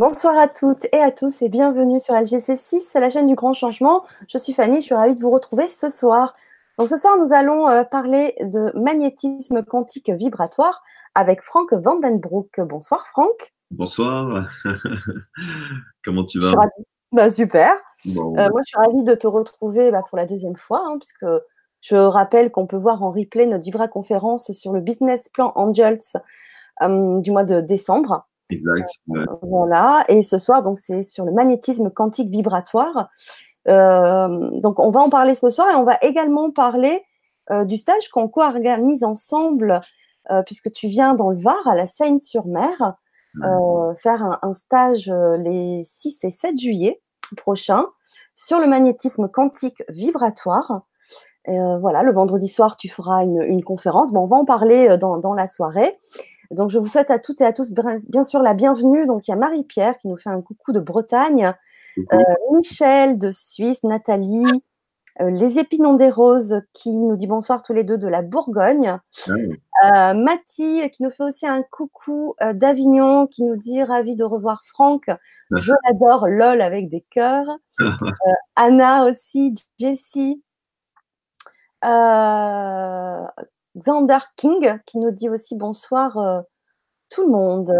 Bonsoir à toutes et à tous et bienvenue sur LGC6, la chaîne du grand changement. Je suis Fanny, je suis ravie de vous retrouver ce soir. Donc ce soir, nous allons euh, parler de magnétisme quantique vibratoire avec Franck Vandenbroek. Bonsoir Franck. Bonsoir. Comment tu vas? bah, Super. Euh, moi, je suis ravie de te retrouver bah, pour la deuxième fois, hein, puisque je rappelle qu'on peut voir en replay notre Vibra conférence sur le Business Plan Angels euh, du mois de décembre. Exact. voilà. Et ce soir, donc, c'est sur le magnétisme quantique vibratoire. Euh, donc, on va en parler ce soir et on va également parler euh, du stage qu'on co-organise ensemble, euh, puisque tu viens dans le Var, à la Seine-sur-Mer, faire un, stage les 6 et 7 juillet prochains sur le magnétisme quantique vibratoire. voilà, le vendredi soir, tu feras une, conférence. Bon, on va en parler dans, dans la soirée. Donc, je vous souhaite à toutes et à tous, bien sûr, la bienvenue. Donc, il y a Marie-Pierre qui nous fait un coucou de Bretagne, euh, Michel de Suisse, Nathalie, euh, les Épinons des Roses qui nous dit bonsoir tous les deux de la Bourgogne, ah euh, Mathie qui nous fait aussi un coucou d'Avignon qui nous dit ravi de revoir Franck. Je l'adore, lol avec des cœurs. Anna aussi, Jessie. Xander King qui nous dit aussi bonsoir euh, tout le monde.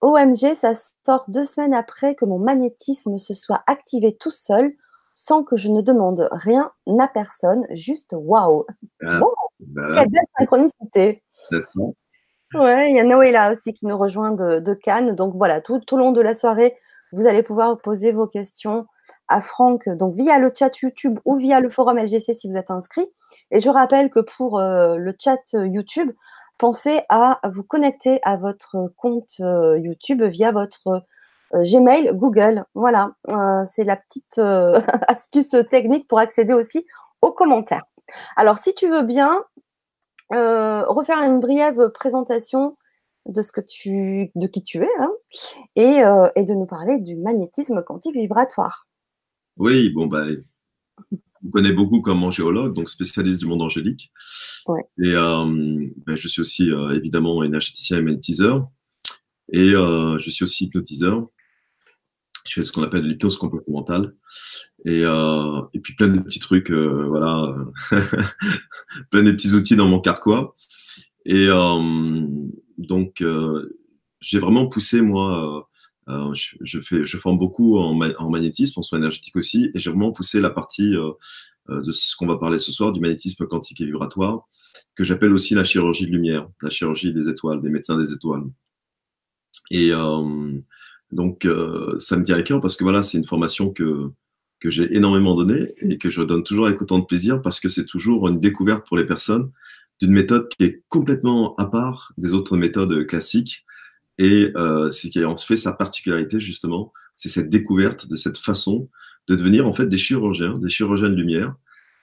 OMG, ça sort deux semaines après que mon magnétisme se soit activé tout seul sans que je ne demande rien à personne. Juste waouh! Ah, bah quelle belle synchronicité! Ouais, il y a Noéla aussi qui nous rejoint de, Cannes. Donc voilà, tout, tout, au long de la soirée, vous allez pouvoir poser vos questions à Franck, donc via le chat YouTube ou via le forum LGC si vous êtes inscrit. Et je rappelle que pour euh, le chat YouTube, pensez à vous connecter à votre compte euh, YouTube via votre euh, Gmail Google. Voilà, c'est la petite astuce technique pour accéder aussi aux commentaires. Alors, si tu veux bien, refaire une brève présentation de ce que tu, de qui tu es, hein, et, et, de nous parler du magnétisme quantique vibratoire. Oui, bon, bah, on connaît beaucoup comme angéologue, donc spécialiste du monde angélique. Et euh, ben, je suis aussi euh, évidemment énergéticien et magnétiseur. Et euh, je suis aussi hypnotiseur. Je fais ce qu'on appelle l'hypnose comportementale. Et, et puis plein de petits trucs, voilà, plein de petits outils dans mon carquois. Et donc, j'ai vraiment poussé, moi, euh, je, fais, je forme beaucoup en, magnétisme, en soins énergétiques aussi, et j'ai vraiment poussé la partie euh, euh, de ce qu'on va parler ce soir, du magnétisme quantique et vibratoire, que j'appelle aussi la chirurgie de lumière, la chirurgie des étoiles, des médecins des étoiles. Et donc, ça me tient à cœur parce que voilà, c'est une formation que, que j'ai énormément donnée et que je donne toujours avec autant de plaisir parce que c'est toujours une découverte pour les personnes d'une méthode qui est complètement à part des autres méthodes classiques et euh, ce qui en fait sa particularité, justement, c'est cette découverte de cette façon de devenir en fait des chirurgiens, des chirurgiens de lumière.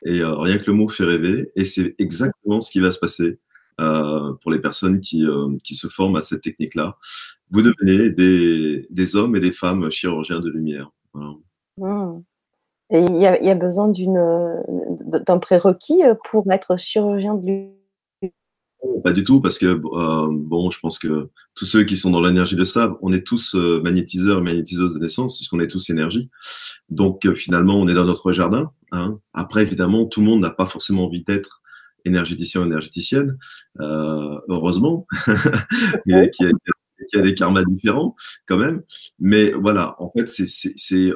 Et euh, rien que le mot fait rêver. Et c'est exactement ce qui va se passer euh, pour les personnes qui, euh, qui se forment à cette technique-là. Vous devenez des, des, hommes et des femmes chirurgiens de lumière. Mmh. Et il y, y a besoin d'un prérequis pour être chirurgien de lumière pas du tout, parce que euh, bon, je pense que tous ceux qui sont dans l'énergie le savent. On est tous euh, magnétiseurs magnétiseuses de naissance, puisqu'on est tous énergie. Donc euh, finalement, on est dans notre jardin. Hein. Après, évidemment, tout le monde n'a pas forcément envie d'être énergéticien ou énergéticienne, heureusement, et qui a des karmas différents quand même. Mais voilà, en fait, c'est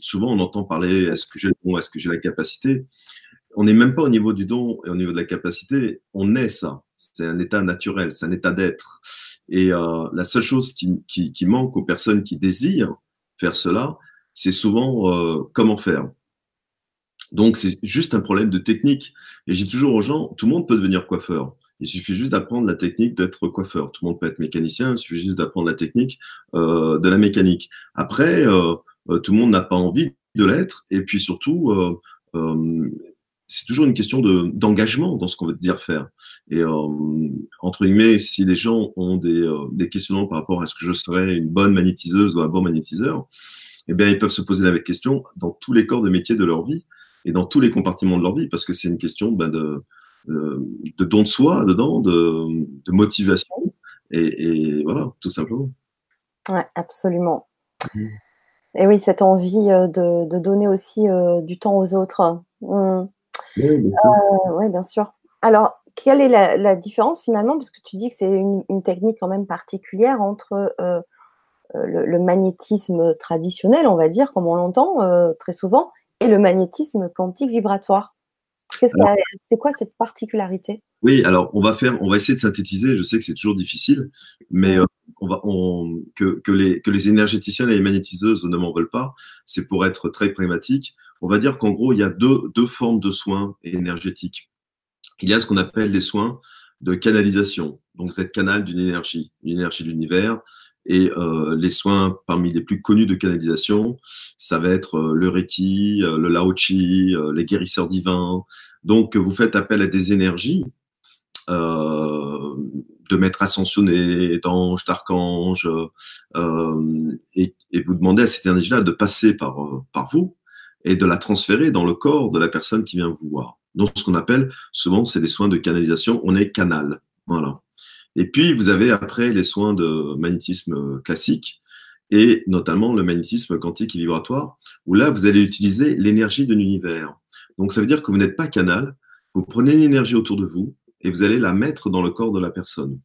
souvent on entend parler est-ce que j'ai le don, est-ce que j'ai la capacité? On n'est même pas au niveau du don et au niveau de la capacité, on est ça. C'est un état naturel, c'est un état d'être. Et euh, la seule chose qui, manque aux personnes qui désirent faire cela, c'est souvent euh, comment faire. Donc c'est juste un problème de technique. Et j'ai toujours aux gens, tout le monde peut devenir coiffeur. Il suffit juste d'apprendre la technique d'être coiffeur. Tout le monde peut être mécanicien, il suffit juste d'apprendre la technique euh, de la mécanique. Après, tout le monde n'a pas envie de l'être. Et puis surtout, c'est toujours une question d'engagement dans ce qu'on veut dire faire. Et euh, entre guillemets, si les gens ont des, euh, des, questionnements par rapport à ce que je serais une bonne magnétiseuse ou un bon magnétiseur, eh bien, ils peuvent se poser la question dans tous les corps de métier de leur vie et dans tous les compartiments de leur vie, parce que c'est une question ben, de, de, de, don de soi dedans, de, de motivation, et, et, voilà, tout simplement. Ouais, absolument. Mmh. Et oui, cette envie de, de donner aussi du temps aux autres. Mmh. Oui, bien sûr. oui, bien sûr. Alors, quelle est la, différence finalement? Parce que tu dis que c'est une, technique quand même particulière entre le, magnétisme traditionnel, on va dire, comme on l'entend très souvent, et le magnétisme quantique vibratoire. C'est quoi cette particularité? Oui, alors on va faire, on va essayer de synthétiser. Je sais que c'est toujours difficile, mais euh, on va, que, que, les, que les énergéticiens et les magnétiseuses ne m'en veulent pas. C'est pour être très pragmatique. On va dire qu'en gros, il y a deux, deux formes de soins énergétiques. Il y a ce qu'on appelle les soins de canalisation. Donc, vous êtes canal d'une énergie, une énergie de l'univers. Et euh, les soins parmi les plus connus de canalisation, ça va être euh, le Reiki, euh, le Lao Chi, les guérisseurs divins. Donc, vous faites appel à des énergies de maîtres ascensionnés, d'anges, d'archanges, et, vous demandez à cette énergie-là de passer par, par vous et de la transférer dans le corps de la personne qui vient vous voir. Donc, ce qu'on appelle souvent, c'est des soins de canalisation. On est canal. Voilà. Et puis, vous avez après les soins de magnétisme classique et notamment le magnétisme quantique et vibratoire, où là, vous allez utiliser l'énergie de l'univers. Donc, ça veut dire que vous n'êtes pas canal, vous prenez l'énergie autour de vous et vous allez la mettre dans le corps de la personne.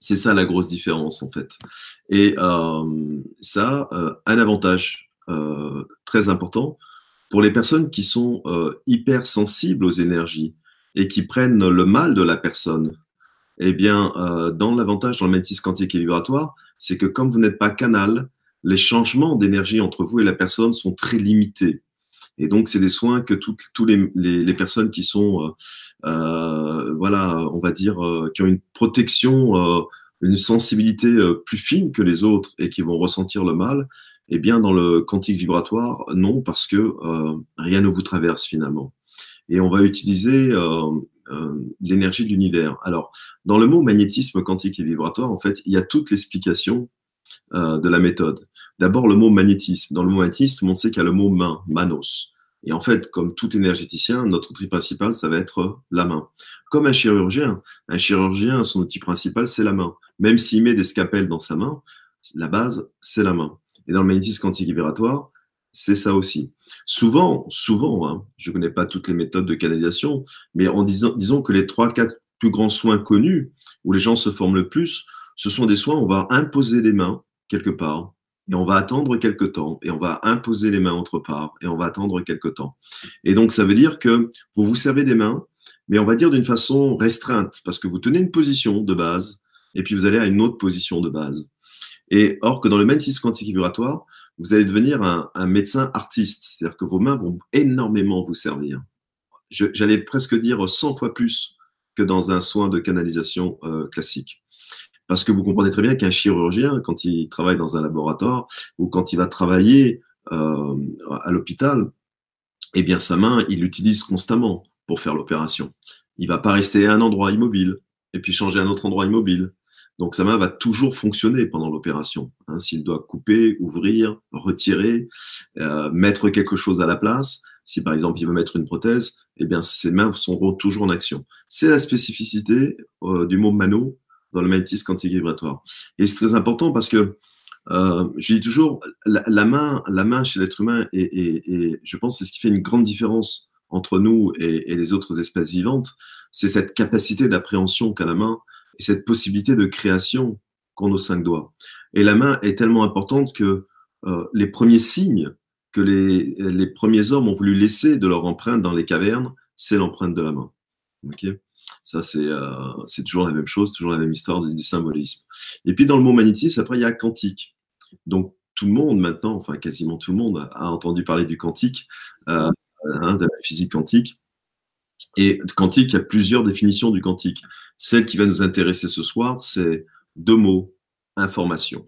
C'est ça la grosse différence, en fait. Et euh, ça euh, un avantage euh, très important pour les personnes qui sont hyper sensibles aux énergies et qui prennent le mal de la personne eh bien, euh, dans l'avantage dans le magnétisme quantique et vibratoire, c'est que comme vous n'êtes pas canal, les changements d'énergie entre vous et la personne sont très limités. Et donc, c'est des soins que toutes, les, personnes qui sont, euh, euh, voilà, on va dire, qui ont une protection, une sensibilité plus fine que les autres et qui vont ressentir le mal, eh bien, dans le quantique vibratoire, non, parce que rien ne vous traverse finalement. Et on va utiliser euh, l'énergie de l'univers. Alors, dans le mot magnétisme quantique et vibratoire, en fait, il y a toute l'explication euh, de la méthode. D'abord, le mot magnétisme. Dans le mot magnétisme, tout le monde sait qu'il y a le mot main, manos. Et en fait, comme tout énergéticien, notre outil principal, ça va être la main. Comme un chirurgien, un chirurgien, son outil principal, c'est la main. Même s'il met des scapels dans sa main, la base, c'est la main. Et dans le magnétisme quantique c'est ça aussi. Souvent, souvent, hein, je ne connais pas toutes les méthodes de canalisation, mais en disant, disons que les trois, quatre plus grands soins connus, où les gens se forment le plus, ce sont des soins où on va imposer les mains quelque part, et on va attendre quelque temps, et on va imposer les mains autre part, et on va attendre quelque temps. Et donc, ça veut dire que vous vous servez des mains, mais on va dire d'une façon restreinte, parce que vous tenez une position de base, et puis vous allez à une autre position de base. Et or que dans le magnétisme quantique vibratoire, vous allez devenir un, médecin artiste, c'est-à-dire que vos mains vont énormément vous servir. J'allais presque dire 100 fois plus que dans un soin de canalisation euh, classique. Parce que vous comprenez très bien qu'un chirurgien, quand il travaille dans un laboratoire ou quand il va travailler euh, à l'hôpital, eh bien sa main, il l'utilise constamment pour faire l'opération. Il va pas rester à un endroit immobile et puis changer à un autre endroit immobile. Donc sa main va toujours fonctionner pendant l'opération. Hein, S'il doit couper, ouvrir, retirer, euh, mettre quelque chose à la place, si par exemple il veut mettre une prothèse, eh bien ses mains seront toujours en action. C'est la spécificité euh, du mot mano dans le magnétisme quantique vibratoire. Et c'est très important parce que euh, je dis toujours, la, main, la main chez l'être humain, et, je pense c'est ce qui fait une grande différence entre nous et les autres espèces vivantes, c'est cette capacité d'appréhension qu'a la main et cette possibilité de création qu'ont nos cinq doigts. Et la main est tellement importante que euh, les premiers signes que les, premiers hommes ont voulu laisser de leur empreinte dans les cavernes, c'est l'empreinte de la main. Ok? Ça, c'est euh, c'est toujours la même chose, toujours la même histoire du, symbolisme. Et puis, dans le mot magnétisme, après, il y a quantique. Donc, tout le monde maintenant, enfin quasiment tout le monde, a entendu parler du quantique, euh, hein, de la physique quantique. Et quantique, il y a plusieurs définitions du quantique. Celle qui va nous intéresser ce soir, c'est deux mots, information.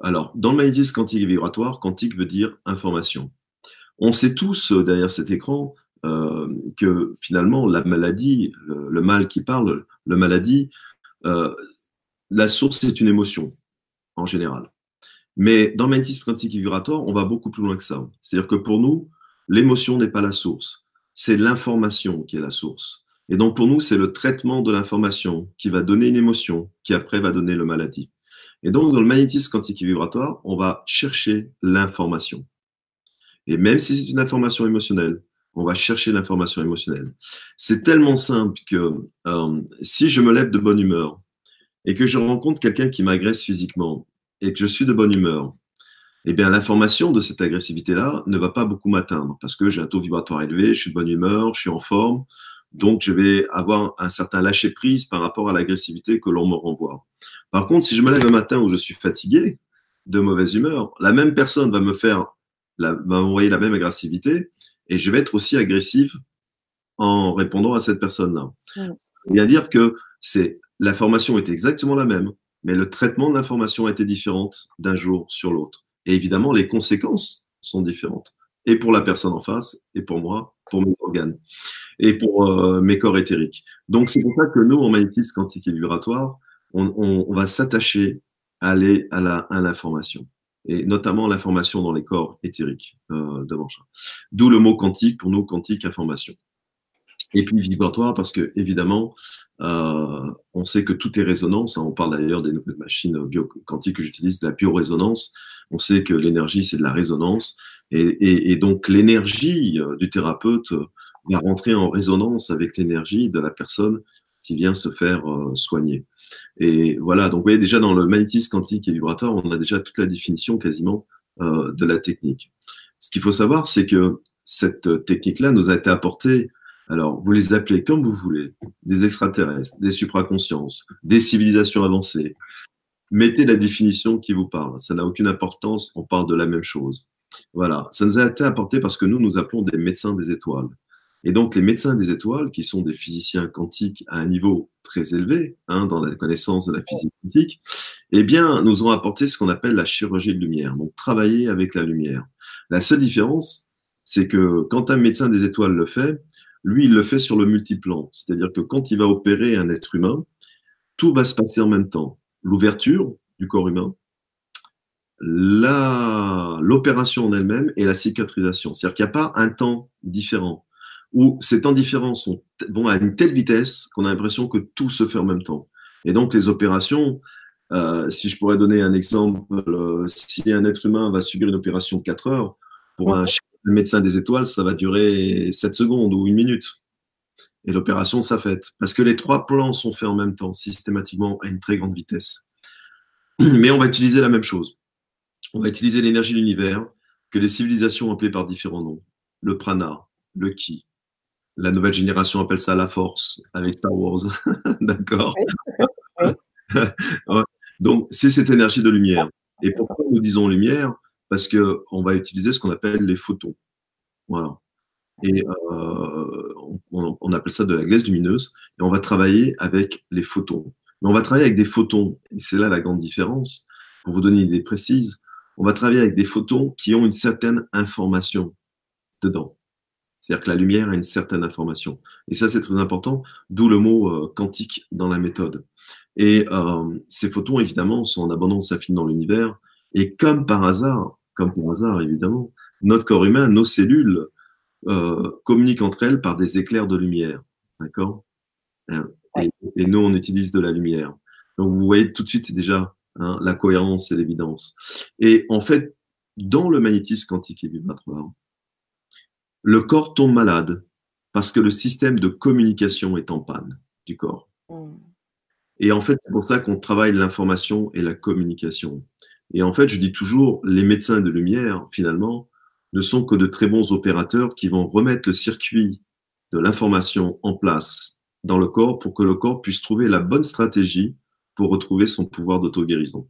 Alors, dans le magnétisme quantique et vibratoire, quantique veut dire information. On sait tous euh, derrière cet écran euh, que finalement, la maladie, le, mal qui parle, le maladie, euh, la source est une émotion, en général. Mais dans le magnétisme quantique et vibratoire, on va beaucoup plus loin que ça. C'est-à-dire que pour nous, l'émotion n'est pas la source, c'est l'information qui est la source. Et donc pour nous, c'est le traitement de l'information qui va donner une émotion, qui après va donner le maladie. Et donc, dans le magnétisme quantique et vibratoire, on va chercher l'information. Et même si c'est une information émotionnelle, on va chercher l'information émotionnelle. C'est tellement simple que euh, si je me lève de bonne humeur et que je rencontre quelqu'un qui m'agresse physiquement et que je suis de bonne humeur, eh bien, l'information de cette agressivité-là ne va pas beaucoup m'atteindre parce que j'ai un taux vibratoire élevé, je suis de bonne humeur, je suis en forme, donc je vais avoir un certain lâcher-prise par rapport à l'agressivité que l'on me renvoie. Par contre, si je me lève un matin où je suis fatigué, de mauvaise humeur, la même personne va me faire, va m'envoyer la même agressivité et je vais être aussi agressif en répondant à cette personne-là. Il y a à dire que c'est l'information est exactement la même, mais le traitement de l'information a été différent d'un jour sur l'autre. Et évidemment, les conséquences sont différentes. Et pour la personne en face, et pour moi, pour mes organes, et pour euh, mes corps éthériques. Donc, c'est pour ça que nous, en magnétisme quantique et vibratoire, on, va s'attacher à aller à l'information. et notamment l'information dans les corps éthériques euh, de D'où le mot quantique, pour nous, quantique, information. Et puis vibratoire, parce que évidemment, euh, on sait que tout est résonance. Hein. on parle d'ailleurs des nouvelles machines quantiques que j'utilise, de la biorésonance. On sait que l'énergie, c'est de la résonance. Et, donc, l'énergie euh, du thérapeute va rentrer en résonance avec l'énergie de la personne qui vient se faire euh, soigner. Et voilà, donc vous voyez déjà dans le magnétisme quantique et vibratoire, on a déjà toute la définition quasiment de la technique. Ce qu'il faut savoir, c'est que cette technique-là nous a été apportée alors, vous les appelez comme vous voulez, des extraterrestres, des supraconsciences, des civilisations avancées. Mettez la définition qui vous parle. Ça n'a aucune importance, on parle de la même chose. Voilà, ça nous a été apporté parce que nous, nous appelons des médecins des étoiles. Et donc, les médecins des étoiles, qui sont des physiciens quantiques à un niveau très élevé, hein, dans la connaissance de la physique quantique, eh bien, nous ont apporté ce qu'on appelle la chirurgie de lumière, donc travailler avec la lumière. La seule différence, c'est que quand un médecin des étoiles le fait, lui, il le fait sur le multiplan. C'est-à-dire que quand il va opérer un être humain, tout va se passer en même temps. L'ouverture du corps humain, l'opération en elle-même et la cicatrisation. C'est-à-dire qu'il n'y a pas un temps différent, où ces temps différents sont, vont à une telle vitesse qu'on a l'impression que tout se fait en même temps. Et donc les opérations, euh, si je pourrais donner un exemple, euh, si un être humain va subir une opération de 4 heures, pour un le médecin des étoiles, ça va durer 7 secondes ou une minute. Et l'opération ça fait. Parce que les trois plans sont faits en même temps, systématiquement, à une très grande vitesse. Mais on va utiliser la même chose. On va utiliser l'énergie de l'univers, que les civilisations appellent par différents noms. Le prana, le ki. La nouvelle génération appelle ça la force, avec Star Wars. D'accord Donc, c'est cette énergie de lumière. Et pourquoi nous disons lumière? Parce qu'on va utiliser ce qu'on appelle les photons. Voilà. Et euh, on, appelle ça de la glace lumineuse. Et on va travailler avec les photons. Mais on va travailler avec des photons. Et c'est là la grande différence. Pour vous donner une idée précise, on va travailler avec des photons qui ont une certaine information dedans. C'est-à-dire que la lumière a une certaine information. Et ça, c'est très important, d'où le mot euh, quantique dans la méthode. Et euh, ces photons, évidemment, sont en abondance infinie dans l'univers. Et comme par hasard, comme par hasard évidemment, notre corps humain, nos cellules euh, communiquent entre elles par des éclairs de lumière. D'accord? Hein, et, nous, on utilise de la lumière. Donc vous voyez tout de suite déjà hein, la cohérence et l'évidence. Et en fait, dans le magnétisme quantique et vibratoire, le corps tombe malade parce que le système de communication est en panne du corps. Mmh. Et en fait, c'est pour ça qu'on travaille l'information et la communication. Et en fait, je dis toujours, les médecins de lumière, finalement, ne sont que de très bons opérateurs qui vont remettre le circuit de l'information en place dans le corps pour que le corps puisse trouver la bonne stratégie pour retrouver son pouvoir d'auto-guérison.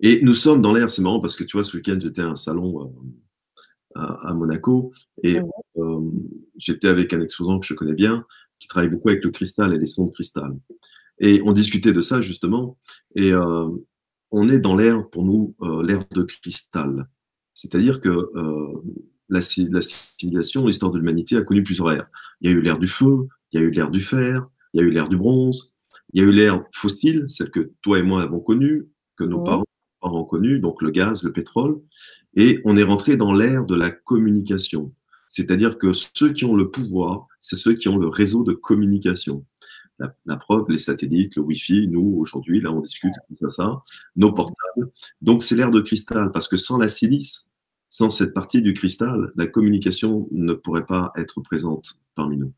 Et nous sommes dans l'air, c'est marrant parce que tu vois, ce week-end, j'étais à un salon euh, à, Monaco et euh, j'étais avec un exposant que je connais bien qui travaille beaucoup avec le cristal et les sons de cristal. Et on discutait de ça justement. Et euh, on est dans l'ère, pour nous, euh, l'ère de cristal. C'est-à-dire que euh, la, civilisation, l'histoire de l'humanité a connu plusieurs ères. Il y a eu l'ère du feu, il y a eu l'ère du fer, il y a eu l'ère du bronze, il y a eu l'ère fossile, celle que toi et moi avons connue, que nos parents ont connue, donc le gaz, le pétrole, et on est rentré dans l'ère de la communication. C'est-à-dire que ceux qui ont le pouvoir, c'est ceux qui ont le réseau de communication. La, preuve, les satellites, le Wi-Fi, nous, aujourd'hui, là, on discute de ça, nos portables. Donc, c'est l'air de cristal, parce que sans la silice, sans cette partie du cristal, la communication ne pourrait pas être présente parmi nous.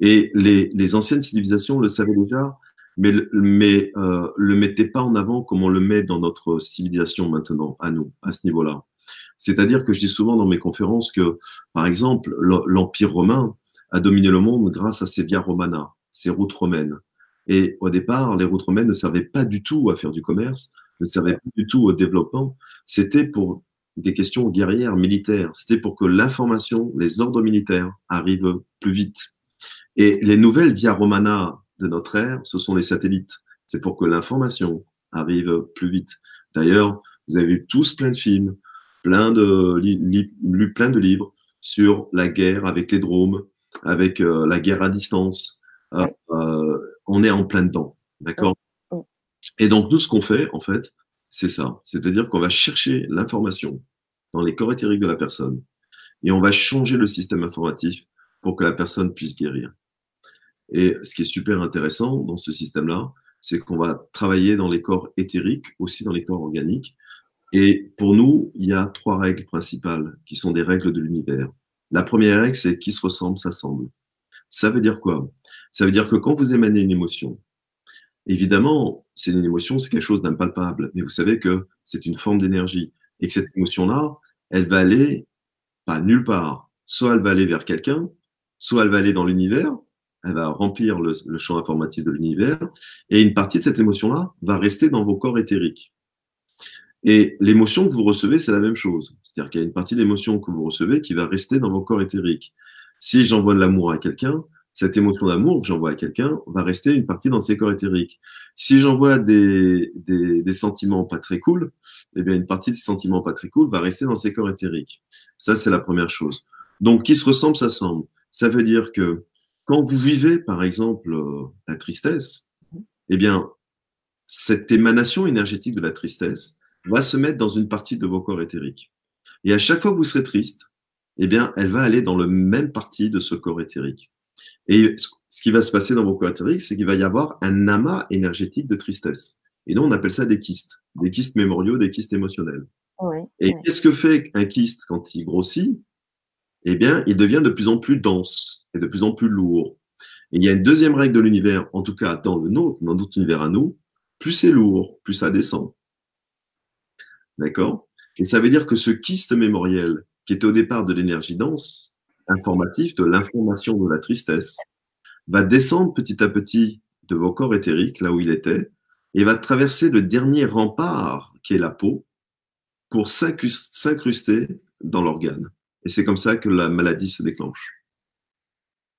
Et les, les anciennes civilisations le savaient déjà, mais, mais euh, le mettaient pas en avant comme on le met dans notre civilisation maintenant, à nous, à ce niveau-là. C'est-à-dire que je dis souvent dans mes conférences que, par exemple, l'Empire romain a dominé le monde grâce à ses via romana, ses routes romaines. Et au départ, les routes romaines ne servaient pas du tout à faire du commerce, ne servaient pas du tout au développement. C'était pour des questions guerrières, militaires. C'était pour que l'information, les ordres militaires arrivent plus vite. Et les nouvelles via romana de notre ère, ce sont les satellites. C'est pour que l'information arrive plus vite. D'ailleurs, vous avez vu tous plein de films, plein de, lu plein de livres sur la guerre avec les drones, avec euh, la guerre à distance. Euh, euh, on est en plein dedans, d'accord? Et donc nous, ce qu'on fait, en fait, c'est ça. C'est-à-dire qu'on va chercher l'information dans les corps éthériques de la personne et on va changer le système informatif pour que la personne puisse guérir. Et ce qui est super intéressant dans ce système-là, c'est qu'on va travailler dans les corps éthériques, aussi dans les corps organiques, et pour nous, il y a trois règles principales qui sont des règles de l'univers. La première règle, c'est qui se ressemble s'assemble. Ça veut dire quoi? Ça veut dire que quand vous émanez une émotion, évidemment, c'est une émotion, c'est quelque chose d'impalpable, mais vous savez que c'est une forme d'énergie et que cette émotion-là, elle va aller pas nulle part. Soit elle va aller vers quelqu'un, soit elle va aller dans l'univers, elle va remplir le, champ informatif de l'univers, et une partie de cette émotion-là va rester dans vos corps éthériques. Et l'émotion que vous recevez, c'est la même chose. C'est-à-dire qu'il y a une partie de l'émotion que vous recevez qui va rester dans vos corps éthériques. Si j'envoie de l'amour à quelqu'un, cette émotion d'amour que j'envoie à quelqu'un va rester une partie dans ses corps éthériques. Si j'envoie des, des, sentiments pas très cool, eh bien une partie de ces sentiments pas très cool va rester dans ses corps éthériques. Ça, c'est la première chose. Donc, qui se ressemble, s'assemble. Ça veut dire que quand vous vivez, par exemple, euh, la tristesse, eh bien, cette émanation énergétique de la tristesse, va se mettre dans une partie de vos corps éthériques. Et à chaque fois que vous serez triste, eh bien, elle va aller dans le même partie de ce corps éthérique. Et ce qui va se passer dans vos corps éthériques, c'est qu'il va y avoir un amas énergétique de tristesse. Et nous, on appelle ça des kystes, des kystes mémoriaux, des kystes émotionnels. et qu'est-ce que fait un kyste quand il grossit? Eh bien, il devient de plus en plus dense et de plus en plus lourd. Et il y a une deuxième règle de l'univers, en tout cas dans le nôtre, dans notre univers à nous, plus c'est lourd, plus ça descend. D'accord? Et ça veut dire que ce kyste mémoriel, qui était au départ de l'énergie dense, informatif, de l'information de la tristesse, va descendre petit à petit de vos corps éthériques, là où il était, et va traverser le dernier rempart, qui est la peau, pour s'incruster dans l'organe. Et c'est comme ça que la maladie se déclenche.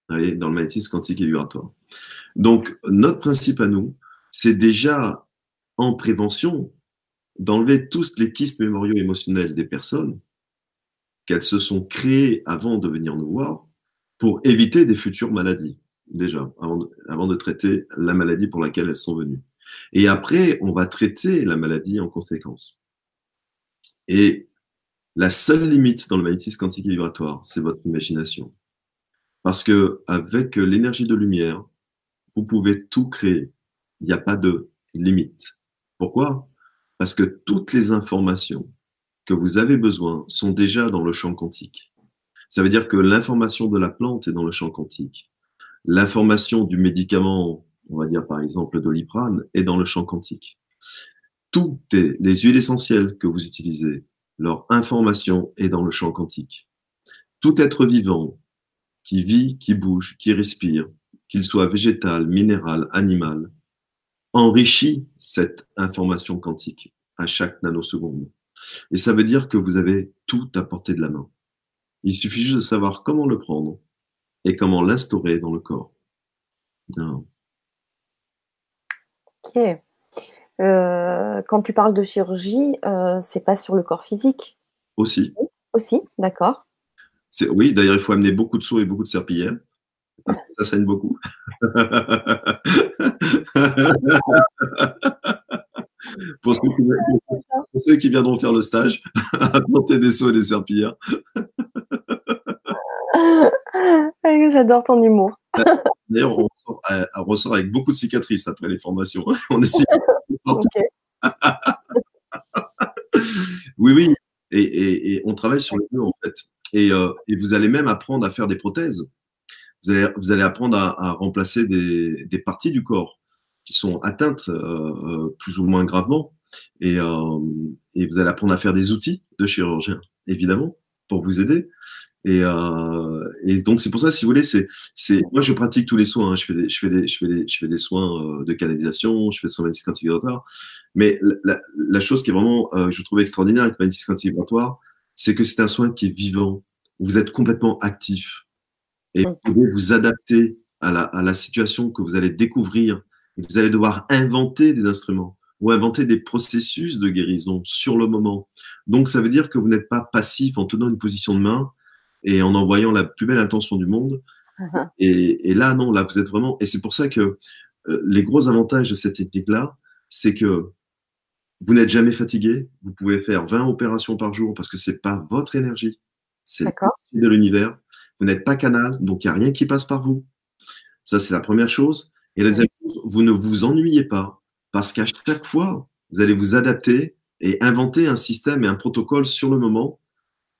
Vous voyez, dans le magnétisme quantique et vibratoire. Donc, notre principe à nous, c'est déjà en prévention d'enlever tous les kystes mémoriaux émotionnels des personnes qu'elles se sont créées avant de venir nous voir pour éviter des futures maladies, déjà, avant de, traiter la maladie pour laquelle elles sont venues. Et après, on va traiter la maladie en conséquence. Et la seule limite dans le magnétisme quantique et vibratoire, c'est votre imagination. Parce que avec l'énergie de lumière, vous pouvez tout créer. Il n'y a pas de limite. Pourquoi? Parce que toutes les informations que vous avez besoin sont déjà dans le champ quantique. Ça veut dire que l'information de la plante est dans le champ quantique. L'information du médicament, on va dire par exemple doliprane, est dans le champ quantique. Toutes les huiles essentielles que vous utilisez, leur information est dans le champ quantique. Tout être vivant qui vit, qui bouge, qui respire, qu'il soit végétal, minéral, animal, enrichit cette information quantique à chaque nanoseconde. Et ça veut dire que vous avez tout à portée de la main. Il suffit juste de savoir comment le prendre et comment l'instaurer dans le corps. Ok. Euh, quand tu parles de chirurgie, euh, c'est pas sur le corps physique? Aussi. Aussi, d'accord. Oui, d'ailleurs, il faut amener beaucoup de seaux et beaucoup de serpillères. Ça saigne beaucoup. pour, ceux qui, viendront faire le stage, à monter des seaux et des serpillères. J'adore ton humour. D'ailleurs, on, ressort avec beaucoup de cicatrices après les formations. on essaie. oui, oui. Et, on travaille sur les deux, en fait. Et, vous allez même apprendre à faire des prothèses. Vous allez, vous allez apprendre à, remplacer des, des, parties du corps qui sont atteintes plus ou moins gravement. Et, et vous allez apprendre à faire des outils de chirurgien, évidemment, pour vous aider. Et, euh, et, donc c'est pour ça, si vous voulez, c'est, c'est, moi je pratique tous les soins. Hein. Je fais des, je fais des, je fais des, je fais des soins euh, de canalisation, je fais des soins magnétiques vibratoire. Mais la, la, chose qui est vraiment, euh, je trouve extraordinaire avec magnétique vibratoire, c'est que c'est un soin qui est vivant. Vous êtes complètement actif et vous pouvez vous adapter à la, à la situation que vous allez découvrir. Vous allez devoir inventer des instruments ou inventer des processus de guérison sur le moment. Donc ça veut dire que vous n'êtes pas passif en tenant une position de main et en envoyant la plus belle intention du monde. Uh-huh. et, là, non, là, vous êtes vraiment. Et c'est pour ça que euh, les gros avantages de cette technique-là, c'est que vous n'êtes jamais fatigué. Vous pouvez faire 20 opérations par jour parce que c'est pas votre énergie, c'est de l'univers. Vous n'êtes pas canal, donc il n'y a rien qui passe par vous. Ça, c'est la première chose. Et la deuxième chose, vous ne vous ennuyez pas parce qu'à chaque fois, vous allez vous adapter et inventer un système et un protocole sur le moment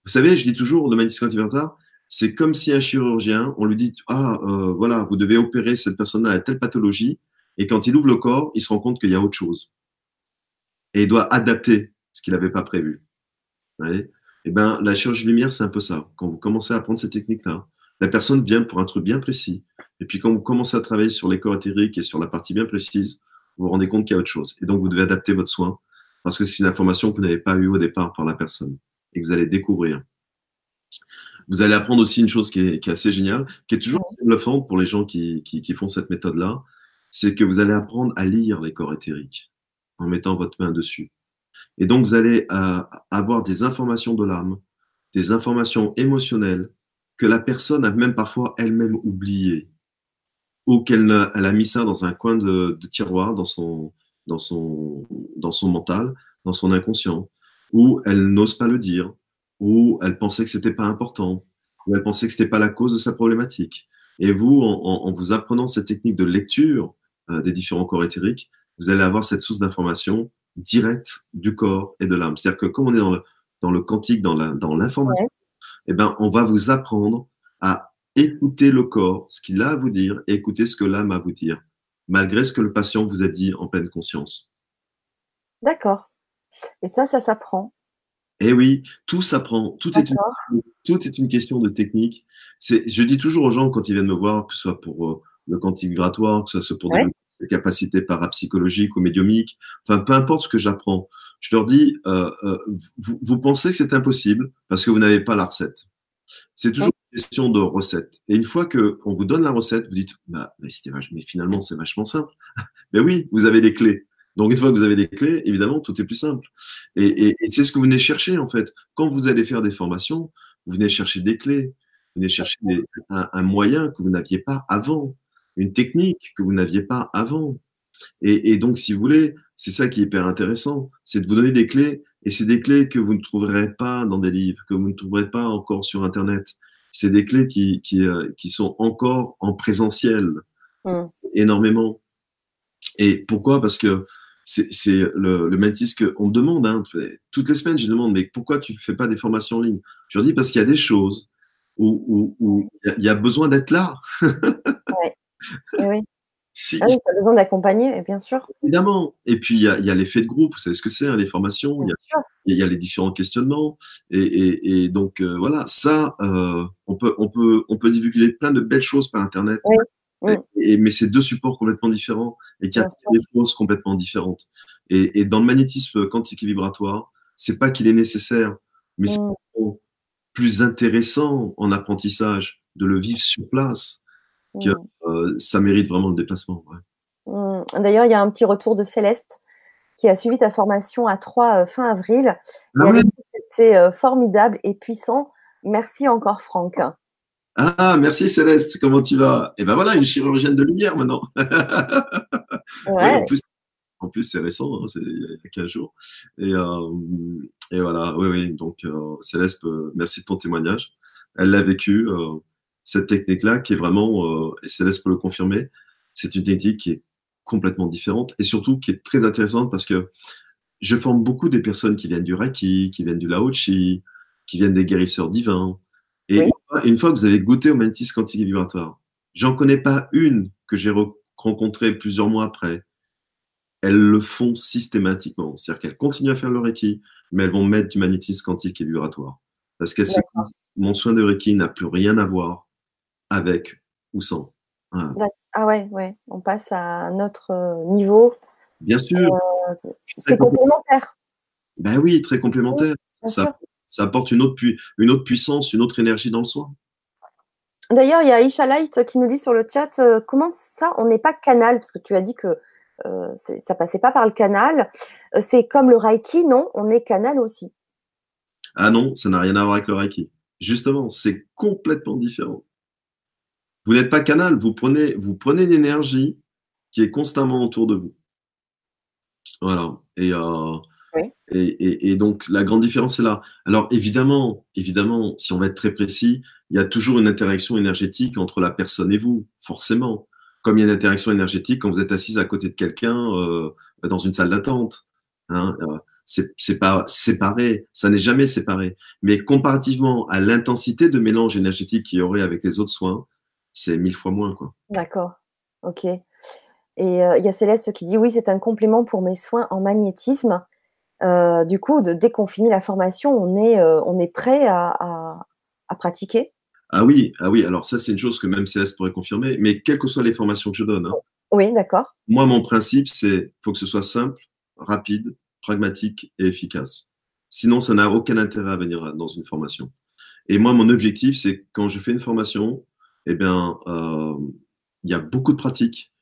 vous savez, je dis toujours, le magnétisme antivibratoire, c'est comme si un chirurgien, on lui dit, ah, euh, voilà, vous devez opérer cette personne-là à telle pathologie, et quand il ouvre le corps, il se rend compte qu'il y a autre chose. Et il doit adapter ce qu'il n'avait pas prévu. Vous voyez? Eh bien, la chirurgie lumière, c'est un peu ça. Quand vous commencez à apprendre ces techniques-là, la personne vient pour un truc bien précis. Et puis, quand vous commencez à travailler sur les corps éthériques et sur la partie bien précise, vous vous rendez compte qu'il y a autre chose. Et donc, vous devez adapter votre soin parce que c'est une information que vous n'avez pas eue au départ par la personne et que vous allez découvrir. Vous allez apprendre aussi une chose qui est, assez géniale, qui est toujours bluffante pour les gens qui, font cette méthode-là, c'est que vous allez apprendre à lire les corps éthériques en mettant votre main dessus. Et donc, vous allez euh, avoir des informations de l'âme, des informations émotionnelles que la personne a même parfois elle-même oubliées ou qu'elle a mis ça dans un coin de, tiroir, dans son, dans, son, dans son mental, dans son inconscient ou elle n'ose pas le dire, ou elle pensait que c'était pas important, ou elle pensait que c'était pas la cause de sa problématique. Et vous, en, vous apprenant cette technique de lecture euh, des différents corps éthériques, vous allez avoir cette source d'information directe du corps et de l'âme. C'est-à-dire que comme on est dans le, dans le quantique, dans l'information, eh ben, on va vous apprendre à écouter le corps, ce qu'il a à vous dire, et écouter ce que l'âme a à vous dire, malgré ce que le patient vous a dit en pleine conscience. D'accord. Et ça, ça s'apprend. Eh oui, tout s'apprend. Tout est, une, tout est une question de technique. Je dis toujours aux gens quand ils viennent me voir, que ce soit pour euh, le quantique vibratoire, que ce soit pour des capacités parapsychologiques ou médiumiques, enfin peu importe ce que j'apprends, je leur dis, euh, euh, vous, pensez que c'est impossible parce que vous n'avez pas la recette. C'est toujours question de recette. Et une fois qu'on vous donne la recette, vous dites, bah, mais, mais finalement c'est vachement simple. mais oui, vous avez les clés. Donc, une fois que vous avez les clés, évidemment, tout est plus simple. Et, c'est ce que vous venez chercher, en fait. Quand vous allez faire des formations, vous venez chercher des clés, vous venez chercher un, moyen que vous n'aviez pas avant, une technique que vous n'aviez pas avant. Et, donc, si vous voulez, c'est ça qui est hyper intéressant, c'est de vous donner des clés, et c'est des clés que vous ne trouverez pas dans des livres, que vous ne trouverez pas encore sur Internet. C'est des clés qui, qui, euh, qui, sont encore en présentiel, mmh. énormément. Et pourquoi? Parce que c'est le, le que qu'on me demande. Hein, toutes les semaines, je demande, mais pourquoi tu ne fais pas des formations en ligne? Je leur dis parce qu'il y a des choses où il y, a besoin d'être là. oui. oui. Ah oui, tu as besoin d'accompagner, bien sûr. Évidemment. Et puis, il y a, l'effet de groupe. Vous savez ce que c'est, hein, les formations. Il y, a les différents questionnements. Et, donc, euh, voilà, ça, euh, on, peut, on, peut, on peut divulguer plein de belles choses par Internet. Oui. Et, mais c'est deux supports complètement différents et qui attirent des choses complètement différentes. Et, dans le magnétisme quantique et vibratoire, c'est pas qu'il est nécessaire, mais c'est mm. plus intéressant en apprentissage de le vivre sur place que mm. euh, ça mérite vraiment le déplacement. Mm. D'ailleurs, il y a un petit retour de Céleste qui a suivi ta formation à 3 euh, fin avril. Ah C'était euh, formidable et puissant. Merci encore, Franck. Ah, merci Céleste, comment tu vas? Et eh ben voilà, une chirurgienne de lumière maintenant. Ouais. en plus, c'est récent, hein, c'est il y a 15 jours. Et, euh, et voilà, oui, oui. Donc, euh, Céleste, merci de ton témoignage. Elle l'a vécu. Euh, cette technique-là qui est vraiment, euh, et Céleste pour le confirmer, c'est une technique qui est complètement différente et surtout qui est très intéressante parce que je forme beaucoup des personnes qui viennent du Reiki, qui viennent du Lao Chi, qui viennent des guérisseurs divins. Et une, fois, que vous avez goûté au magnétisme quantique et vibratoire, j'en connais pas une que j'ai rencontrée plusieurs mois après. Elles le font systématiquement. C'est-à-dire qu'elles continuent à faire le Reiki, mais elles vont mettre du magnétisme quantique et vibratoire. Parce qu'elles se disent, mon soin de Reiki n'a plus rien à voir avec ou sans. Ah ouais, ouais, on passe à un autre euh, niveau. Bien sûr. Euh, c'est complémentaire. Ben oui, très complémentaire. ça, ça, apporte une autre, une autre puissance, une autre énergie dans le soin. D'ailleurs, il y a Isha Light qui nous dit sur le chat euh, comment ça, on n'est pas canal? Parce que tu as dit que euh, ça passait pas par le canal. c'est comme le Reiki, non? On est canal aussi. Ah non, ça n'a rien à voir avec le Reiki. Justement, c'est complètement différent. Vous n'êtes pas canal, vous prenez, vous prenez une énergie qui est constamment autour de vous. Voilà. Euh, et, et, donc, la grande différence est là. Alors, évidemment, évidemment, si on va être très précis, il y a toujours une interaction énergétique entre la personne et vous, forcément. Comme il y a une interaction énergétique quand vous êtes assise à côté de quelqu'un euh, dans une salle d'attente. Hein, euh, c'est pas séparé, ça n'est jamais séparé. Mais comparativement à l'intensité de mélange énergétique qu'il y aurait avec les autres soins, c'est mille fois moins. quoi. D'accord, ok. Et euh, il y a Céleste qui dit oui, c'est un complément pour mes soins en magnétisme. Euh, du coup, de, dès qu'on finit la formation, on est, euh, on est prêt à, pratiquer? Ah oui, ah oui. Alors ça, c'est une chose que même Céleste pourrait confirmer. Mais quelles que soient les formations que je donne. Hein. oui, d'accord. Moi, mon principe, c'est faut que ce soit simple, rapide, pragmatique et efficace. Sinon, ça n'a aucun intérêt à venir dans une formation. Et moi, mon objectif, c'est quand je fais une formation, eh bien, il y a beaucoup de pratiques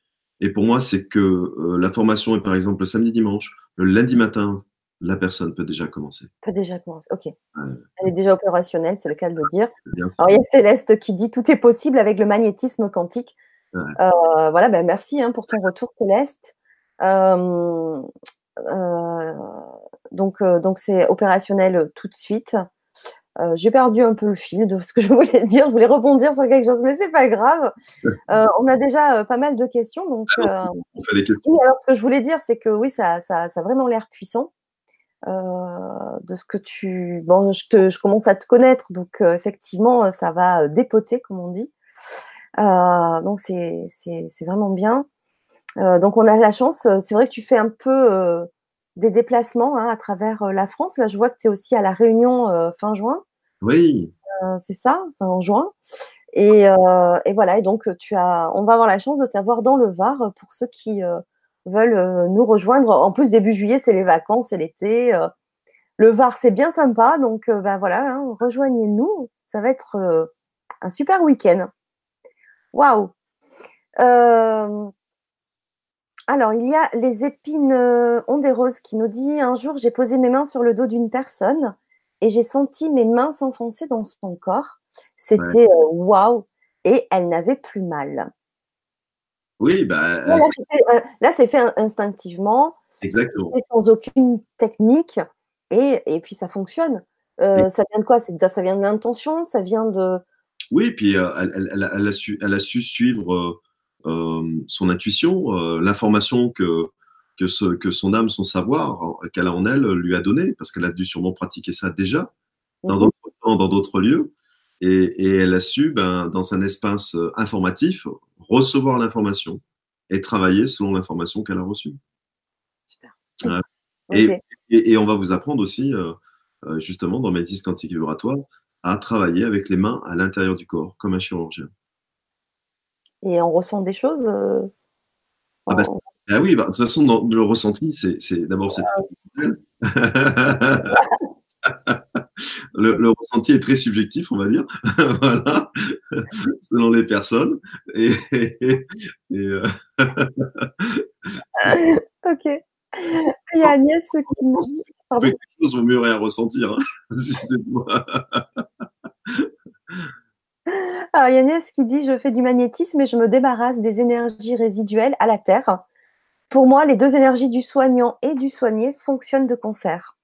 et pour moi, c'est que euh, la formation est par exemple le samedi dimanche, le lundi matin, la personne peut déjà commencer. Peut déjà commencer, ok. Elle est déjà opérationnelle, c'est le cas de le dire. Alors il y a Céleste qui dit tout est possible avec le magnétisme quantique. Euh, voilà, ben merci hein, pour ton retour, Céleste. Euh, donc donc c'est opérationnel tout de suite. Euh, j'ai perdu un peu le fil de ce que je voulais dire. Je voulais rebondir sur quelque chose, mais c'est pas grave. Euh, on a déjà euh, pas mal de questions. Donc, ah on fait les questions. alors, ce que je voulais dire, c'est que oui, ça, ça, ça a vraiment l'air puissant. de ce que tu. Bon, je, te, je commence à te connaître, donc effectivement, ça va dépoter, comme on dit. donc, c'est vraiment bien. donc, on a la chance. C'est vrai que tu fais un peu des déplacements hein, à travers euh, la France. Là, je vois que tu es aussi à La Réunion euh, fin juin. Oui. Euh, c'est ça, en juin. Et, et, voilà, et donc tu as, on va avoir la chance de t'avoir dans le Var pour ceux qui veulent nous rejoindre. En plus, début juillet, c'est les vacances, c'est l'été. le Var, c'est bien sympa, donc ben voilà, hein, rejoignez-nous. Ça va être un super week-end. Waouh! Alors, il y a les épines euh, ont des roses qui nous dit un jour j'ai posé mes mains sur le dos d'une personne et j'ai senti mes mains s'enfoncer dans son corps. C'était euh, waouh et elle n'avait plus mal. Oui, bah, là, c'est fait, instinctivement, Exactement. sans aucune technique et, et puis ça fonctionne. Euh, ça vient de quoi? Ça vient de l'intention Ça vient de. Oui, puis elle, elle, elle, a su, elle a su suivre euh, son intuition, euh, l'information que, que, ce, que son âme, son savoir qu'elle a en elle lui a donné, parce qu'elle a dû sûrement pratiquer ça déjà dans mhm. d'autres temps, dans d'autres lieux. Et, et, elle a su, ben, dans un espace euh, informatif, recevoir l'information et travailler selon l'information qu'elle a reçue. Super. Et, et, et, on va vous apprendre aussi, justement, dans Métis quantique vibratoire, à travailler avec les mains à l'intérieur du corps, comme un chirurgien et on ressent des choses. Euh, ah, bah, ah, oui, bah, de toute façon, dans, le ressenti, c'est d'abord c'est le, le, ressenti est très subjectif, on va dire, voilà, selon les personnes. Et, euh, ok. Il y a Agnès qui me dit. Quelque chose vaut mieux rien ressentir, hein, si Alors, Yannès qui dit Je fais du magnétisme et je me débarrasse des énergies résiduelles à la Terre. Pour moi, les deux énergies du soignant et du soigné fonctionnent de concert.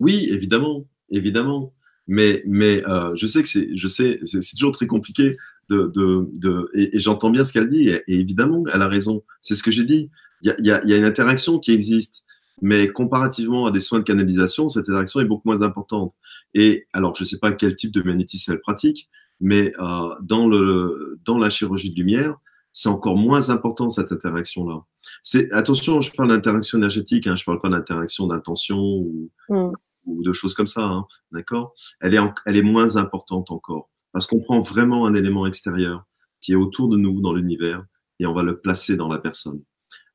Oui, évidemment, évidemment. Mais, mais euh, je sais que c'est, je sais, c'est toujours très compliqué de, de, de et, j'entends bien ce qu'elle dit. Et, évidemment, elle a raison. C'est ce que j'ai dit. Il y y a, une interaction qui existe, mais comparativement à des soins de canalisation, cette interaction est beaucoup moins importante. Et alors, je ne sais pas quel type de magnétisme elle pratique, mais euh, dans le dans la chirurgie de lumière, c'est encore moins important cette interaction-là. C'est attention, je parle d'interaction énergétique, hein, je parle pas d'interaction d'intention ou, mm. ou, de choses comme ça, hein, d'accord? Elle est elle est moins importante encore parce qu'on prend vraiment un élément extérieur qui est autour de nous dans l'univers et on va le placer dans la personne.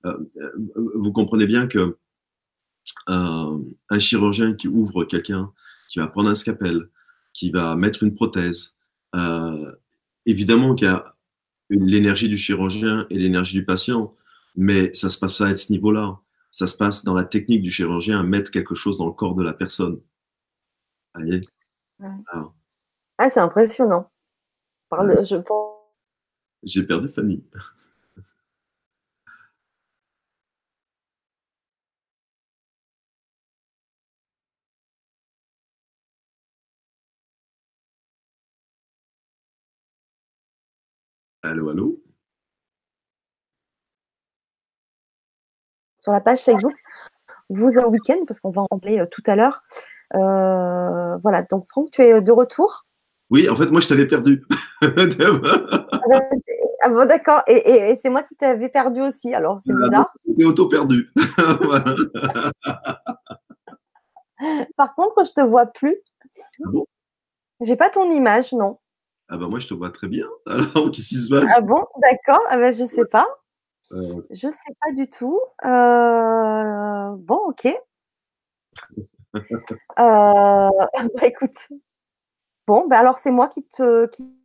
Euh, euh vous comprenez bien que euh, un chirurgien qui ouvre quelqu'un, qui va prendre un scalpel, qui va mettre une prothèse, euh, évidemment qu'il y a l'énergie du chirurgien et l'énergie du patient, mais ça se passe pas à ce niveau-là. Ça se passe dans la technique du chirurgien à mettre quelque chose dans le corps de la personne. Voyez? Ah. ah, c'est impressionnant. Parle, je J'ai perdu Fanny. Allô, allô? Sur la page Facebook, vous un week-end, parce qu'on va en parler euh, tout à l'heure. Euh, voilà, donc Franck, tu es de retour? Oui, en fait, moi, je t'avais perdu. ah bon, d'accord. Et, c'est moi qui t'avais perdu aussi, alors c'est ah, bizarre. Tu es auto-perdu. Par contre, je te vois plus. Ah bon? J'ai pas ton image, non. Ah bah moi je te vois très bien. Alors qu'est-ce qui se passe? Ah bon, d'accord. Ah bah je sais pas. Euh... Je sais pas du tout. Euh... Bon, ok. euh... bah écoute. Bon, bah alors c'est moi qui te qui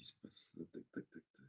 se passe Tac, tac, tac, tac.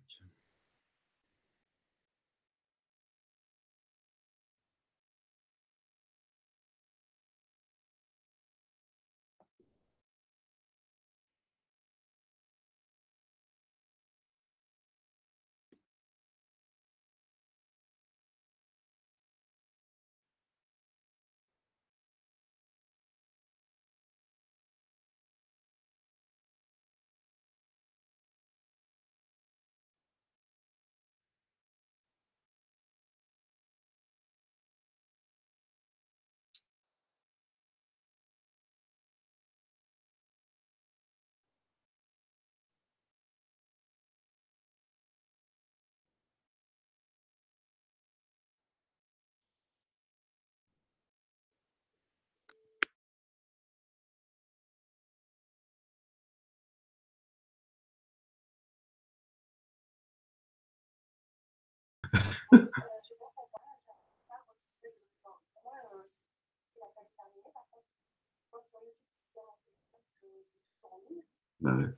Bah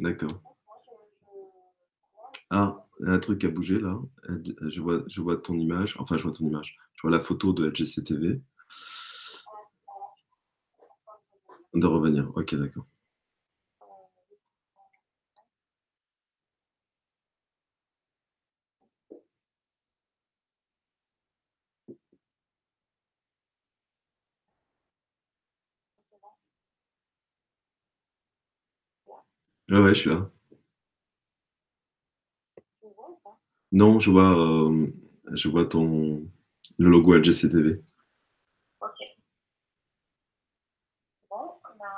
D'accord. Ah, un truc a bougé là. Je vois, je vois ton image. Enfin, je vois ton image. Je vois la photo de LGCTV. De revenir. Ok, d'accord. Ouais, ouais, je suis là. Non, je vois, euh, je vois ton le logo LGCTV. Ok. Bon, ben.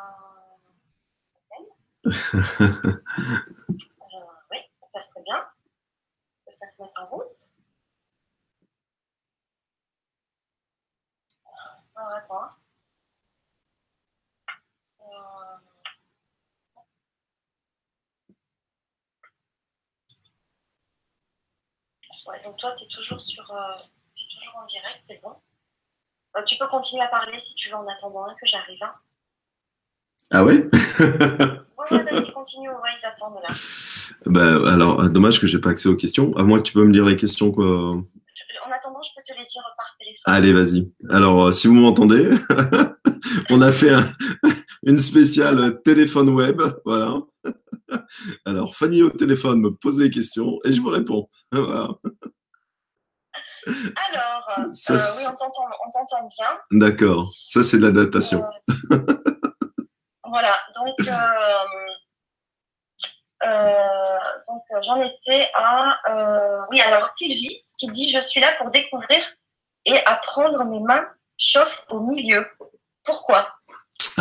euh, oui, ça serait bien. Ça se mettre en route. Alors, attends. Euh, Ouais, donc toi, tu es toujours sur. Euh, toujours en direct, c'est bon. Euh, tu peux continuer à parler si tu veux en attendant hein, que j'arrive. Hein. Ah ouais? Ouais, ouais, vas-y, continue, ouais, ils attendent là. Bah, alors, dommage que j'ai pas accès aux questions. À moins que tu peux me dire les questions, quoi. En attendant, je peux te les dire par téléphone. Allez, vas-y. Alors, euh, si vous m'entendez, on a fait un- une spéciale téléphone web. Voilà. Alors, Fanny au téléphone me pose les questions et je vous réponds. Voilà. Alors, euh, Ça, euh, oui, on t'entend, bien. D'accord. Ça, c'est de l'adaptation. Euh, voilà, donc, euh, donc j'en étais à. oui, alors Sylvie qui dit Je suis là pour découvrir et apprendre mes mains chauffent au milieu. Pourquoi?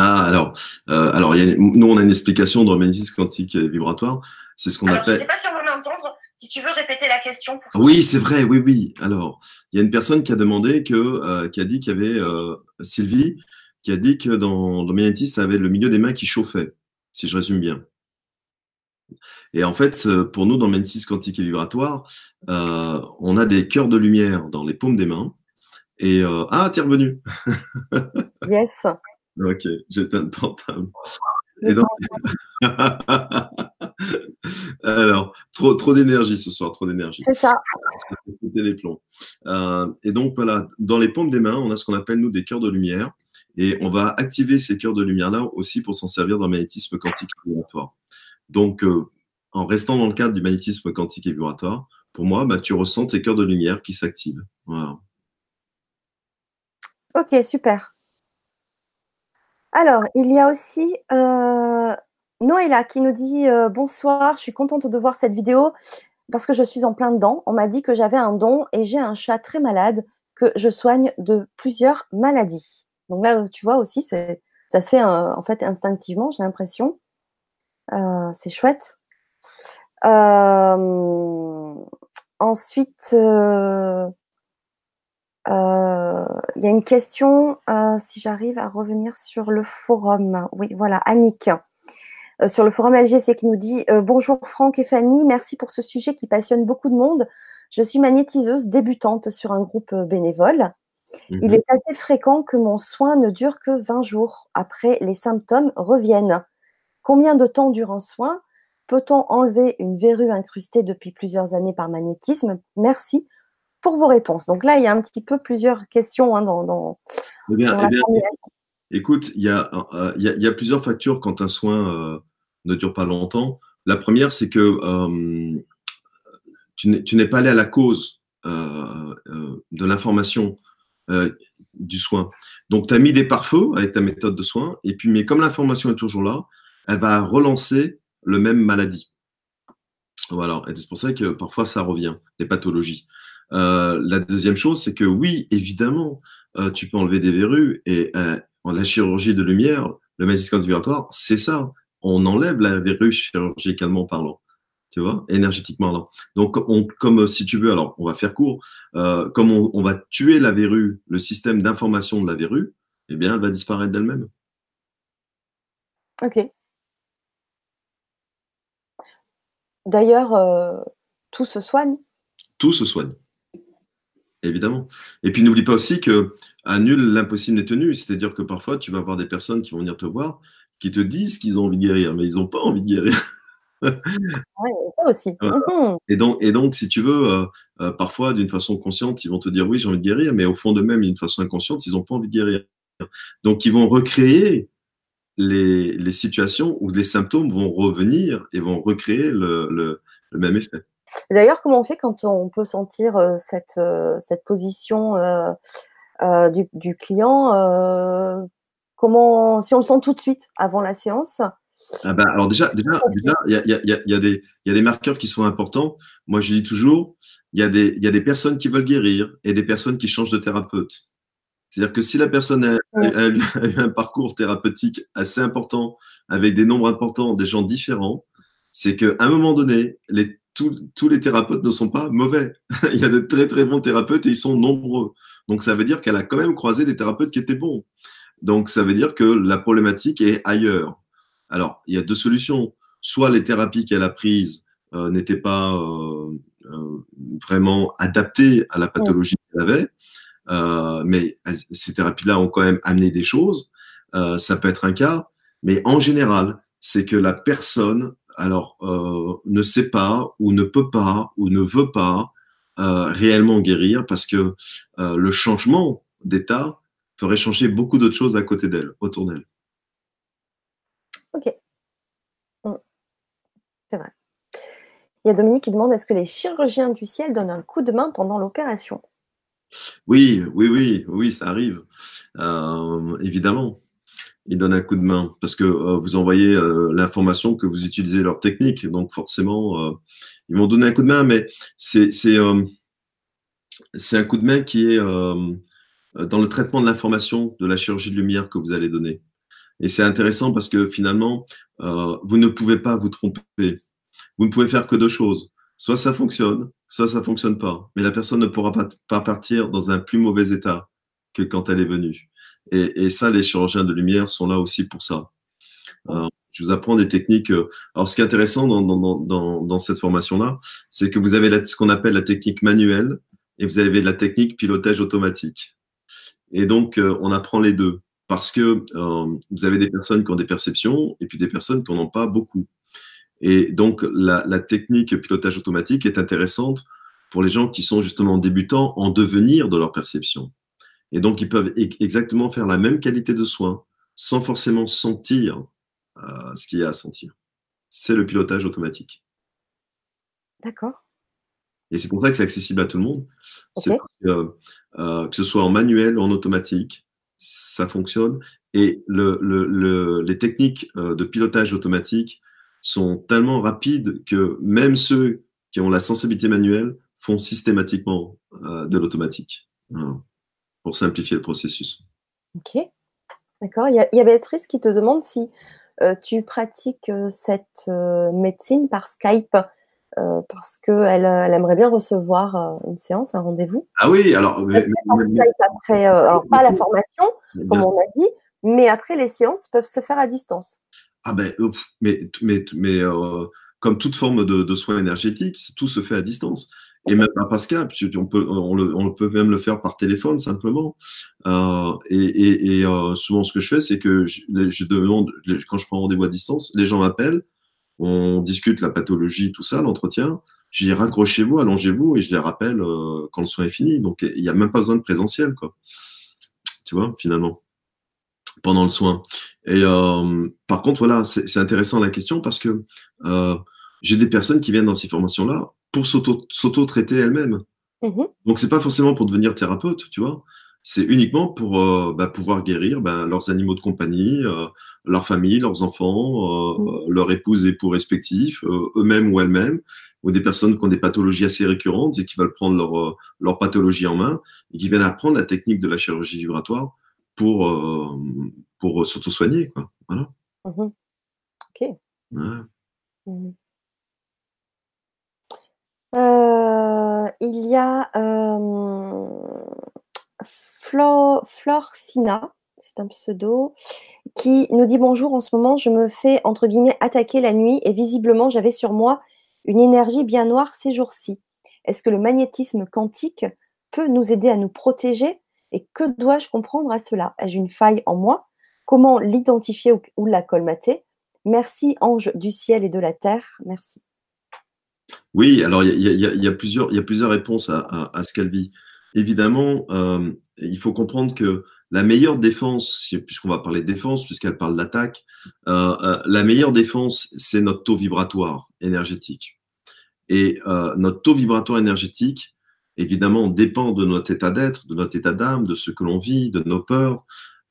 Ah, alors, euh, alors il y a, nous, on a une explication dans le magnétisme quantique et vibratoire. C'est ce qu'on Alors, je ne appelle. sais pas si on va m'entendre. Si tu veux répéter la question pour Oui, c'est vrai, oui, oui. Alors, il y a une personne qui a demandé que, euh, qui a dit qu'il y avait euh, Sylvie, qui a dit que dans le magnétisme, ça avait le milieu des mains qui chauffait, si je résume bien. Et en fait, pour nous, dans le magnétisme quantique et vibratoire, euh, on a des cœurs de lumière dans les paumes des mains. Et euh, ah, t'es revenu. Yes. Ok, j'éteins le portable. Et donc, alors, trop, trop d'énergie ce soir, trop d'énergie. C'est ça. Péter les plombs. Euh, et donc voilà, dans les paumes des mains, on a ce qu'on appelle nous des cœurs de lumière, et on va activer ces cœurs de lumière là aussi pour s'en servir dans le magnétisme quantique et vibratoire. Donc, euh, en restant dans le cadre du magnétisme quantique et vibratoire, pour moi, bah, tu ressens tes cœurs de lumière qui s'activent. Voilà. Ok, super. Alors, il y a aussi euh, Noëlla qui nous dit euh, Bonsoir, je suis contente de voir cette vidéo parce que je suis en plein dedans. On m'a dit que j'avais un don et j'ai un chat très malade que je soigne de plusieurs maladies. Donc là, tu vois aussi, ça se fait euh, en fait instinctivement, j'ai l'impression. Euh, c'est chouette. Ensuite, il y a une question, euh, si j'arrive à revenir sur le forum. Oui, voilà, Annick. Euh, sur le forum LGC qui nous dit euh, Bonjour Franck et Fanny, merci pour ce sujet qui passionne beaucoup de monde. Je suis magnétiseuse débutante sur un groupe euh, bénévole. Il Mhm. est assez fréquent que mon soin ne dure que 20 jours. Après, les symptômes reviennent. Combien de temps dure un soin? Peut-on enlever une verrue incrustée depuis plusieurs années par magnétisme? Merci pour vos réponses. Donc là, il y a un petit peu plusieurs questions hein, dans, dans, Eh bien, dans eh bien. Écoute, il y, a, euh, il y, a, il y a plusieurs factures quand un soin euh, ne dure pas longtemps. La première, c'est que euh, tu n'es pas allé à la cause euh, euh, de l'information euh, du soin. Donc, tu as mis des pare-feux avec ta méthode de soin, et puis, mais comme l'information est toujours là, elle va relancer le même maladie. Voilà, et c'est pour ça que parfois ça revient, les pathologies. Euh, la deuxième chose, c'est que oui, évidemment, euh, tu peux enlever des verrues et euh, en la chirurgie de lumière, le magnétisme vibratoire, c'est ça. On enlève la verrue chirurgicalement parlant, tu vois, énergétiquement parlant. Donc, on, comme si tu veux, alors on va faire court, comme on, on, va tuer la verrue, le système d'information de la verrue, eh bien, elle va disparaître d'elle-même. Ok. D'ailleurs, euh, tout se soigne. Tout se soigne. Évidemment. Et puis n'oublie pas aussi que à nul l'impossible n'est tenu. C'est-à-dire que parfois tu vas avoir des personnes qui vont venir te voir, qui te disent qu'ils ont envie de guérir, mais ils n'ont pas envie de guérir. oui, ça aussi. Voilà. Mmh. Et, donc, et donc, si tu veux, euh, euh, parfois d'une façon consciente, ils vont te dire oui, j'ai envie de guérir, mais au fond d'eux-mêmes, d'une façon inconsciente, ils n'ont pas envie de guérir. Donc, ils vont recréer les, les, situations où les symptômes vont revenir et vont recréer le, le, le même effet. D'ailleurs, comment on fait quand on peut sentir euh, cette, euh, cette position euh, du, du, client Comment, si on le sent tout de suite avant la séance, ah ben, alors déjà, déjà, déjà, il y a, y, a, y, a des, y a des marqueurs qui sont importants. Moi, je dis toujours, il y, a des, y a des personnes qui veulent guérir et des personnes qui changent de thérapeute. C'est-à-dire que si la personne a, a, eu un parcours thérapeutique assez important, avec des nombres importants, des gens différents, c'est qu'à un moment donné, les, tous les thérapeutes ne sont pas mauvais. il y a de très très bons thérapeutes et ils sont nombreux. Donc ça veut dire qu'elle a quand même croisé des thérapeutes qui étaient bons. Donc ça veut dire que la problématique est ailleurs. Alors il y a deux solutions. Soit les thérapies qu'elle a prises euh, n'étaient pas euh, euh, vraiment adaptées à la pathologie qu'elle avait, euh, mais ces thérapies-là ont quand même amené des choses. Euh, ça peut être un cas, mais en général, c'est que la personne alors euh, ne sait pas ou ne peut pas ou ne veut pas euh, réellement guérir parce que euh, le changement d'état ferait changer beaucoup d'autres choses à côté d'elle, autour d'elle. Ok. C'est vrai. Il y a Dominique qui demande est-ce que les chirurgiens du ciel donnent un coup de main pendant l'opération? Oui, oui, oui, oui, ça arrive. évidemment ils donnent un coup de main parce que euh, vous envoyez euh, l'information que vous utilisez leur technique. Donc forcément, euh, ils vont donner un coup de main, mais c'est un coup de main qui est dans le traitement de l'information de la chirurgie de lumière que vous allez donner. Et c'est intéressant parce que finalement, vous ne pouvez pas vous tromper. Vous ne pouvez faire que deux choses. Soit ça fonctionne, soit ça fonctionne pas. Mais la personne ne pourra pas partir dans un plus mauvais état que quand elle est venue. Et, ça, les chirurgiens de lumière sont là aussi pour ça. je vous apprends des techniques. Euh, alors, ce qui est intéressant dans, cette formation-là, c'est que vous avez ce qu'on appelle la technique manuelle et vous avez la technique pilotage automatique. Et donc, euh, on apprend les deux parce que euh, vous avez des personnes qui ont des perceptions et puis des personnes qui n'en ont pas beaucoup. Et donc, la, la, technique pilotage automatique est intéressante pour les gens qui sont justement débutants en devenir de leur perception. Et donc, ils peuvent exactement faire la même qualité de soins sans forcément sentir euh, ce qu'il y a à sentir. C'est le pilotage automatique. D'accord. Et c'est pour ça que c'est accessible à tout le monde. C'est que, euh, que ce soit en manuel ou en automatique, ça fonctionne. Et le, le, les techniques euh, de pilotage automatique sont tellement rapides que même ceux qui ont la sensibilité manuelle font systématiquement de l'automatique pour simplifier le processus. Ok, d'accord. Il, y, a Béatrice qui te demande si euh, tu pratiques euh, cette euh, médecine par Skype parce qu'elle elle aimerait bien recevoir une séance, un rendez-vous. Ah oui, alors. après, alors pas la formation, comme on a dit, mais après les séances peuvent se faire à distance. Ah ben, mais, mais, mais comme toute forme de, de soins énergétiques, tout se fait à distance et même pas Pascal, on peut, même le faire par téléphone simplement. Euh, et, euh, souvent, ce que je fais, c'est que je, demande, quand je prends rendez-vous à distance, les gens m'appellent, on discute la pathologie, tout ça, l'entretien. Je dis raccrochez-vous, allongez-vous, et je les rappelle euh, quand le soin est fini. Donc, il n'y a même pas besoin de présentiel, quoi. Tu vois, finalement, pendant le soin. Et par contre, voilà, c'est intéressant la question parce que j'ai des personnes qui viennent dans ces formations-là pour s'auto-traiter elles-mêmes. Mmh Donc, c'est pas forcément pour devenir thérapeute, tu vois. C'est uniquement pour euh, bah, pouvoir guérir bah, leurs animaux de compagnie, euh, leur famille, leurs enfants, euh, mmh. leurs épouses et époux respectifs, eux-mêmes ou elles-mêmes, ou des personnes qui ont des pathologies assez récurrentes et qui veulent prendre leur, leur pathologie en main et qui viennent apprendre la technique de la chirurgie vibratoire pour, pour s'auto-soigner. Voilà. Mmh ok. Ouais. Euh, il y a euh, Florcina, c'est un pseudo, qui nous dit bonjour. En ce moment, je me fais entre guillemets attaquer la nuit et visiblement, j'avais sur moi une énergie bien noire ces jours-ci. Est-ce que le magnétisme quantique peut nous aider à nous protéger et que dois-je comprendre à cela? Ai-je une faille en moi? Comment l'identifier ou la colmater? Merci, ange du ciel et de la terre. Merci. Oui, alors il y, a, plusieurs, réponses à, ce qu'elle vit. Évidemment, euh, il faut comprendre que la meilleure défense, puisqu'on va parler de défense, puisqu'elle parle d'attaque, euh, euh, la meilleure défense, c'est notre taux vibratoire énergétique. Et notre taux vibratoire énergétique, évidemment, dépend de notre état d'être, de notre état d'âme, de ce que l'on vit, de nos peurs,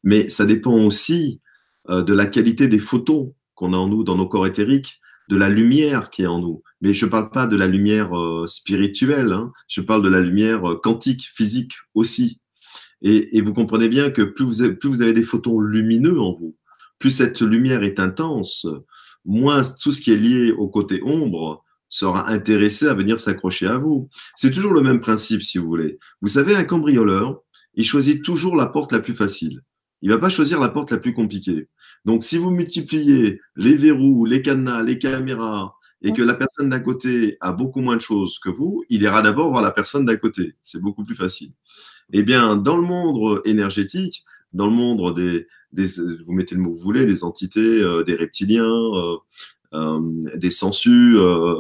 mais ça dépend aussi de la qualité des photons qu'on a en nous, dans nos corps éthériques, de la lumière qui est en nous. Mais je ne parle pas de la lumière euh, spirituelle, hein. je parle de la lumière euh, quantique, physique aussi. Et, vous comprenez bien que plus vous, avez, plus vous avez des photons lumineux en vous, plus cette lumière est intense, moins tout ce qui est lié au côté ombre sera intéressé à venir s'accrocher à vous. C'est toujours le même principe, si vous voulez. Vous savez, un cambrioleur, il choisit toujours la porte la plus facile. Il va pas choisir la porte la plus compliquée. Donc, si vous multipliez les verrous, les cadenas, les caméras, et que la personne d'à côté a beaucoup moins de choses que vous, il ira d'abord voir la personne d'à côté. C'est beaucoup plus facile. Eh bien, dans le monde énergétique, dans le monde des, des vous mettez le mot que vous voulez, des entités, euh, des reptiliens, euh, euh, des sensus,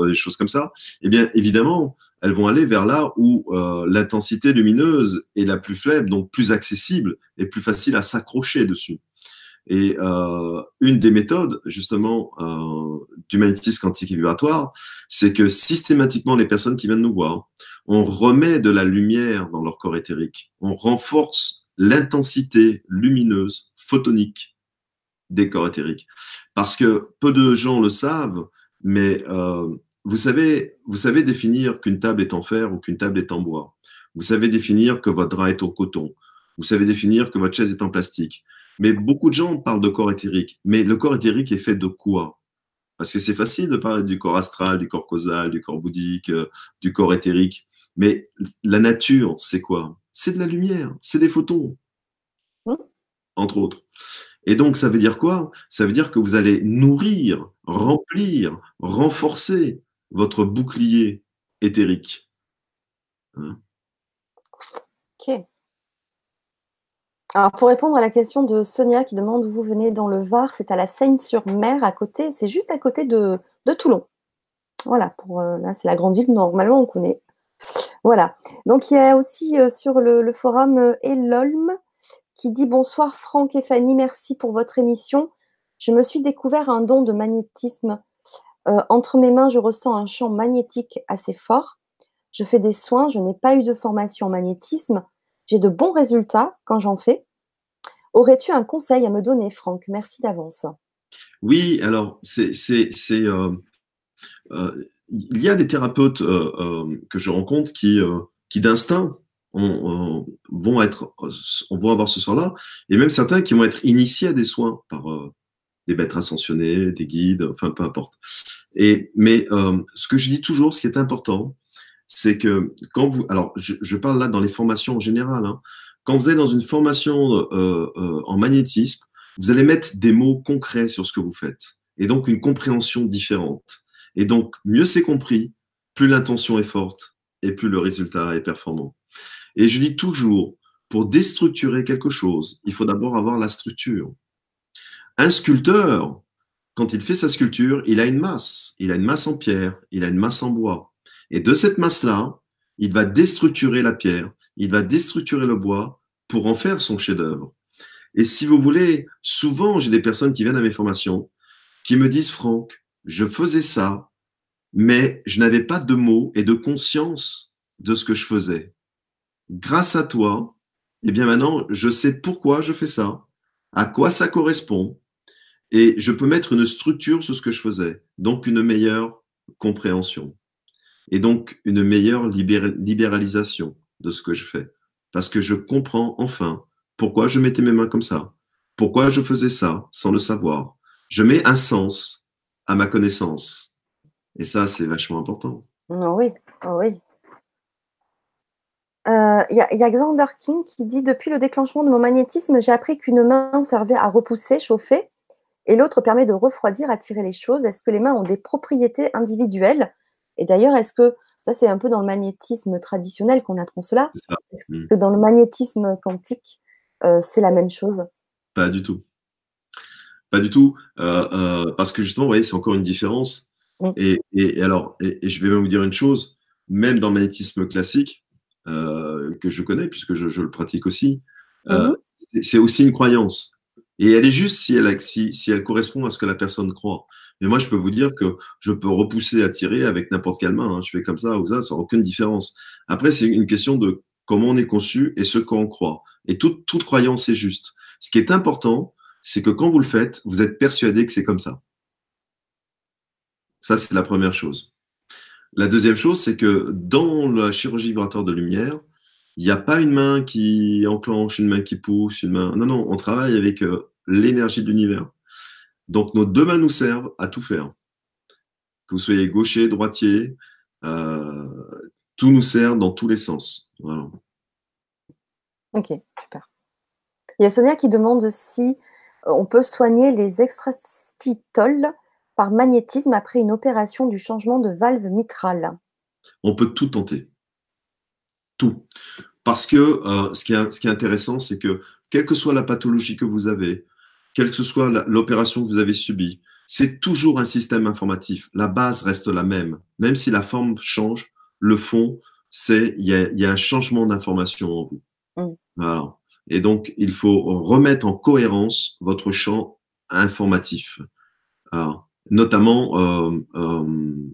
des choses comme ça, eh bien, évidemment, elles vont aller vers là où l'intensité lumineuse est la plus faible, donc plus accessible et plus facile à s'accrocher dessus. Et euh, une des méthodes, justement, euh, du magnétisme quantique et vibratoire, c'est que systématiquement, les personnes qui viennent nous voir, on remet de la lumière dans leur corps éthérique. On renforce l'intensité lumineuse, photonique des corps éthériques. Parce que peu de gens le savent, mais euh, vous savez, vous savez définir qu'une table est en fer ou qu'une table est en bois. Vous savez définir que votre drap est au coton. Vous savez définir que votre chaise est en plastique. Mais beaucoup de gens parlent de corps éthérique. Mais le corps éthérique est fait de quoi? Parce que c'est facile de parler du corps astral, du corps causal, du corps bouddhique, euh, du corps éthérique. Mais la nature, c'est quoi? C'est de la lumière, c'est des photons, mmh. entre autres. Et donc, ça veut dire quoi? Ça veut dire que vous allez nourrir, remplir, renforcer votre bouclier éthérique. Hein? Ok. Alors, pour répondre à la question de Sonia qui demande où vous venez dans le Var, c'est à la Seine-sur-Mer à côté, c'est juste à côté de, Toulon. Voilà, pour, euh, là, c'est la grande ville, normalement, on connaît. Voilà. Donc, il y a aussi euh, sur le, forum euh, Elolm qui dit Bonsoir Franck et Fanny, merci pour votre émission. Je me suis découvert un don de magnétisme. entre mes mains, je ressens un champ magnétique assez fort. Je fais des soins, je n'ai pas eu de formation en magnétisme. J'ai de bons résultats quand j'en fais. Aurais-tu un conseil à me donner, Franck? Merci d'avance. Oui, alors euh, euh, il y a des thérapeutes euh, que je rencontre qui, qui d'instinct vont être, on avoir ce soir-là, et même certains qui vont être initiés à des soins par des maîtres ascensionnés, des guides, enfin peu importe. Et mais ce que je dis toujours, ce qui est important, c'est que quand vous, alors je, parle là dans les formations en général, hein, quand vous êtes dans une formation euh, euh, en magnétisme, vous allez mettre des mots concrets sur ce que vous faites, et donc une compréhension différente. Et donc mieux c'est compris, plus l'intention est forte et plus le résultat est performant. Et je dis toujours, pour déstructurer quelque chose, il faut d'abord avoir la structure. Un sculpteur, quand il fait sa sculpture, il a une masse. Il a une masse en pierre, il a une masse en bois. Et de cette masse-là, il va déstructurer la pierre, il va déstructurer le bois pour en faire son chef-d'œuvre. Et si vous voulez, souvent, j'ai des personnes qui viennent à mes formations qui me disent, Franck, je faisais ça, mais je n'avais pas de mots et de conscience de ce que je faisais. Grâce à toi, eh bien maintenant, je sais pourquoi je fais ça, à quoi ça correspond, et je peux mettre une structure sur ce que je faisais, donc une meilleure compréhension et donc une meilleure libéralisation de ce que je fais. Parce que je comprends enfin pourquoi je mettais mes mains comme ça, pourquoi je faisais ça sans le savoir. Je mets un sens à ma connaissance. Et ça, c'est vachement important. Ah oui, ah oui. Euh, il y, a Xander King qui dit Depuis le déclenchement de mon magnétisme, j'ai appris qu'une main servait à repousser, chauffer, et l'autre permet de refroidir, attirer les choses. Est-ce que les mains ont des propriétés individuelles? Et d'ailleurs, est-ce que ça, c'est un peu dans le magnétisme traditionnel qu'on apprend cela Est-ce mm. que dans le magnétisme quantique, euh, c'est la même chose? Pas du tout. Pas du tout. Euh, euh, parce que justement, vous voyez, c'est encore une différence. Mm. Et, alors, et, je vais même vous dire une chose, même dans le magnétisme classique, que je connais, puisque je, le pratique aussi, mm-hmm. c'est aussi une croyance. Et elle est juste si elle, si, si elle correspond à ce que la personne croit. Mais moi, je peux vous dire que je peux repousser, attirer avec n'importe quelle main. Hein. Je fais comme ça ou ça, ça n'a aucune différence. Après, c'est une question de comment on est conçu et ce qu'on croit. Et toute, toute croyance est juste. Ce qui est important, c'est que quand vous le faites, vous êtes persuadé que c'est comme ça. Ça, c'est la première chose. La deuxième chose, c'est que dans la chirurgie vibratoire de lumière, il n'y a pas une main qui enclenche, une main qui pousse, une main. Non, non, on travaille avec euh, l'énergie de l'univers. Donc nos deux mains nous servent à tout faire. Que vous soyez gaucher, droitier, euh, tout nous sert dans tous les sens. Ok, super. Il y a Sonia qui demande si euh, on peut soigner les extrastytoles par magnétisme après une opération du changement de valve mitrale. On peut tout tenter. Tout. Parce que euh, ce, qui est, ce, qui est, intéressant, c'est que quelle que soit la pathologie que vous avez, quelle que soit l'opération que vous avez subie, c'est toujours un système informatif. La base reste la même. Même si la forme change, le fond, c'est il y, a, un changement d'information en vous. Mm. Voilà. Et donc, il faut remettre en cohérence votre champ informatif. notamment, euh, euh,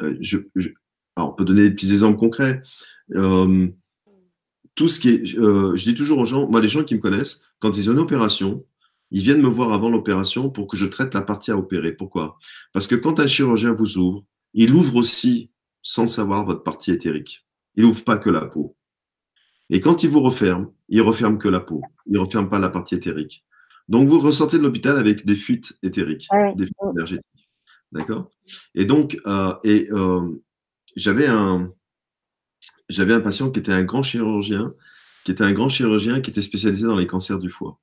euh, je, on peut donner des petits exemples concrets. tout ce qui est, je dis toujours aux gens, moi, les gens qui me connaissent, quand ils ont une opération, ils viennent me voir avant l'opération pour que je traite la partie à opérer. Pourquoi? Parce que quand un chirurgien vous ouvre, il ouvre aussi, sans savoir, votre partie éthérique. Il ouvre pas que la peau. Et quand il vous referme, il referme que la peau. Il referme pas la partie éthérique. Donc vous ressortez de l'hôpital avec des fuites éthériques, des fuites énergétiques. D'accord? Et donc, euh, et euh, j'avais un, j'avais un patient qui était un grand chirurgien, qui était un grand chirurgien qui était spécialisé dans les cancers du foie.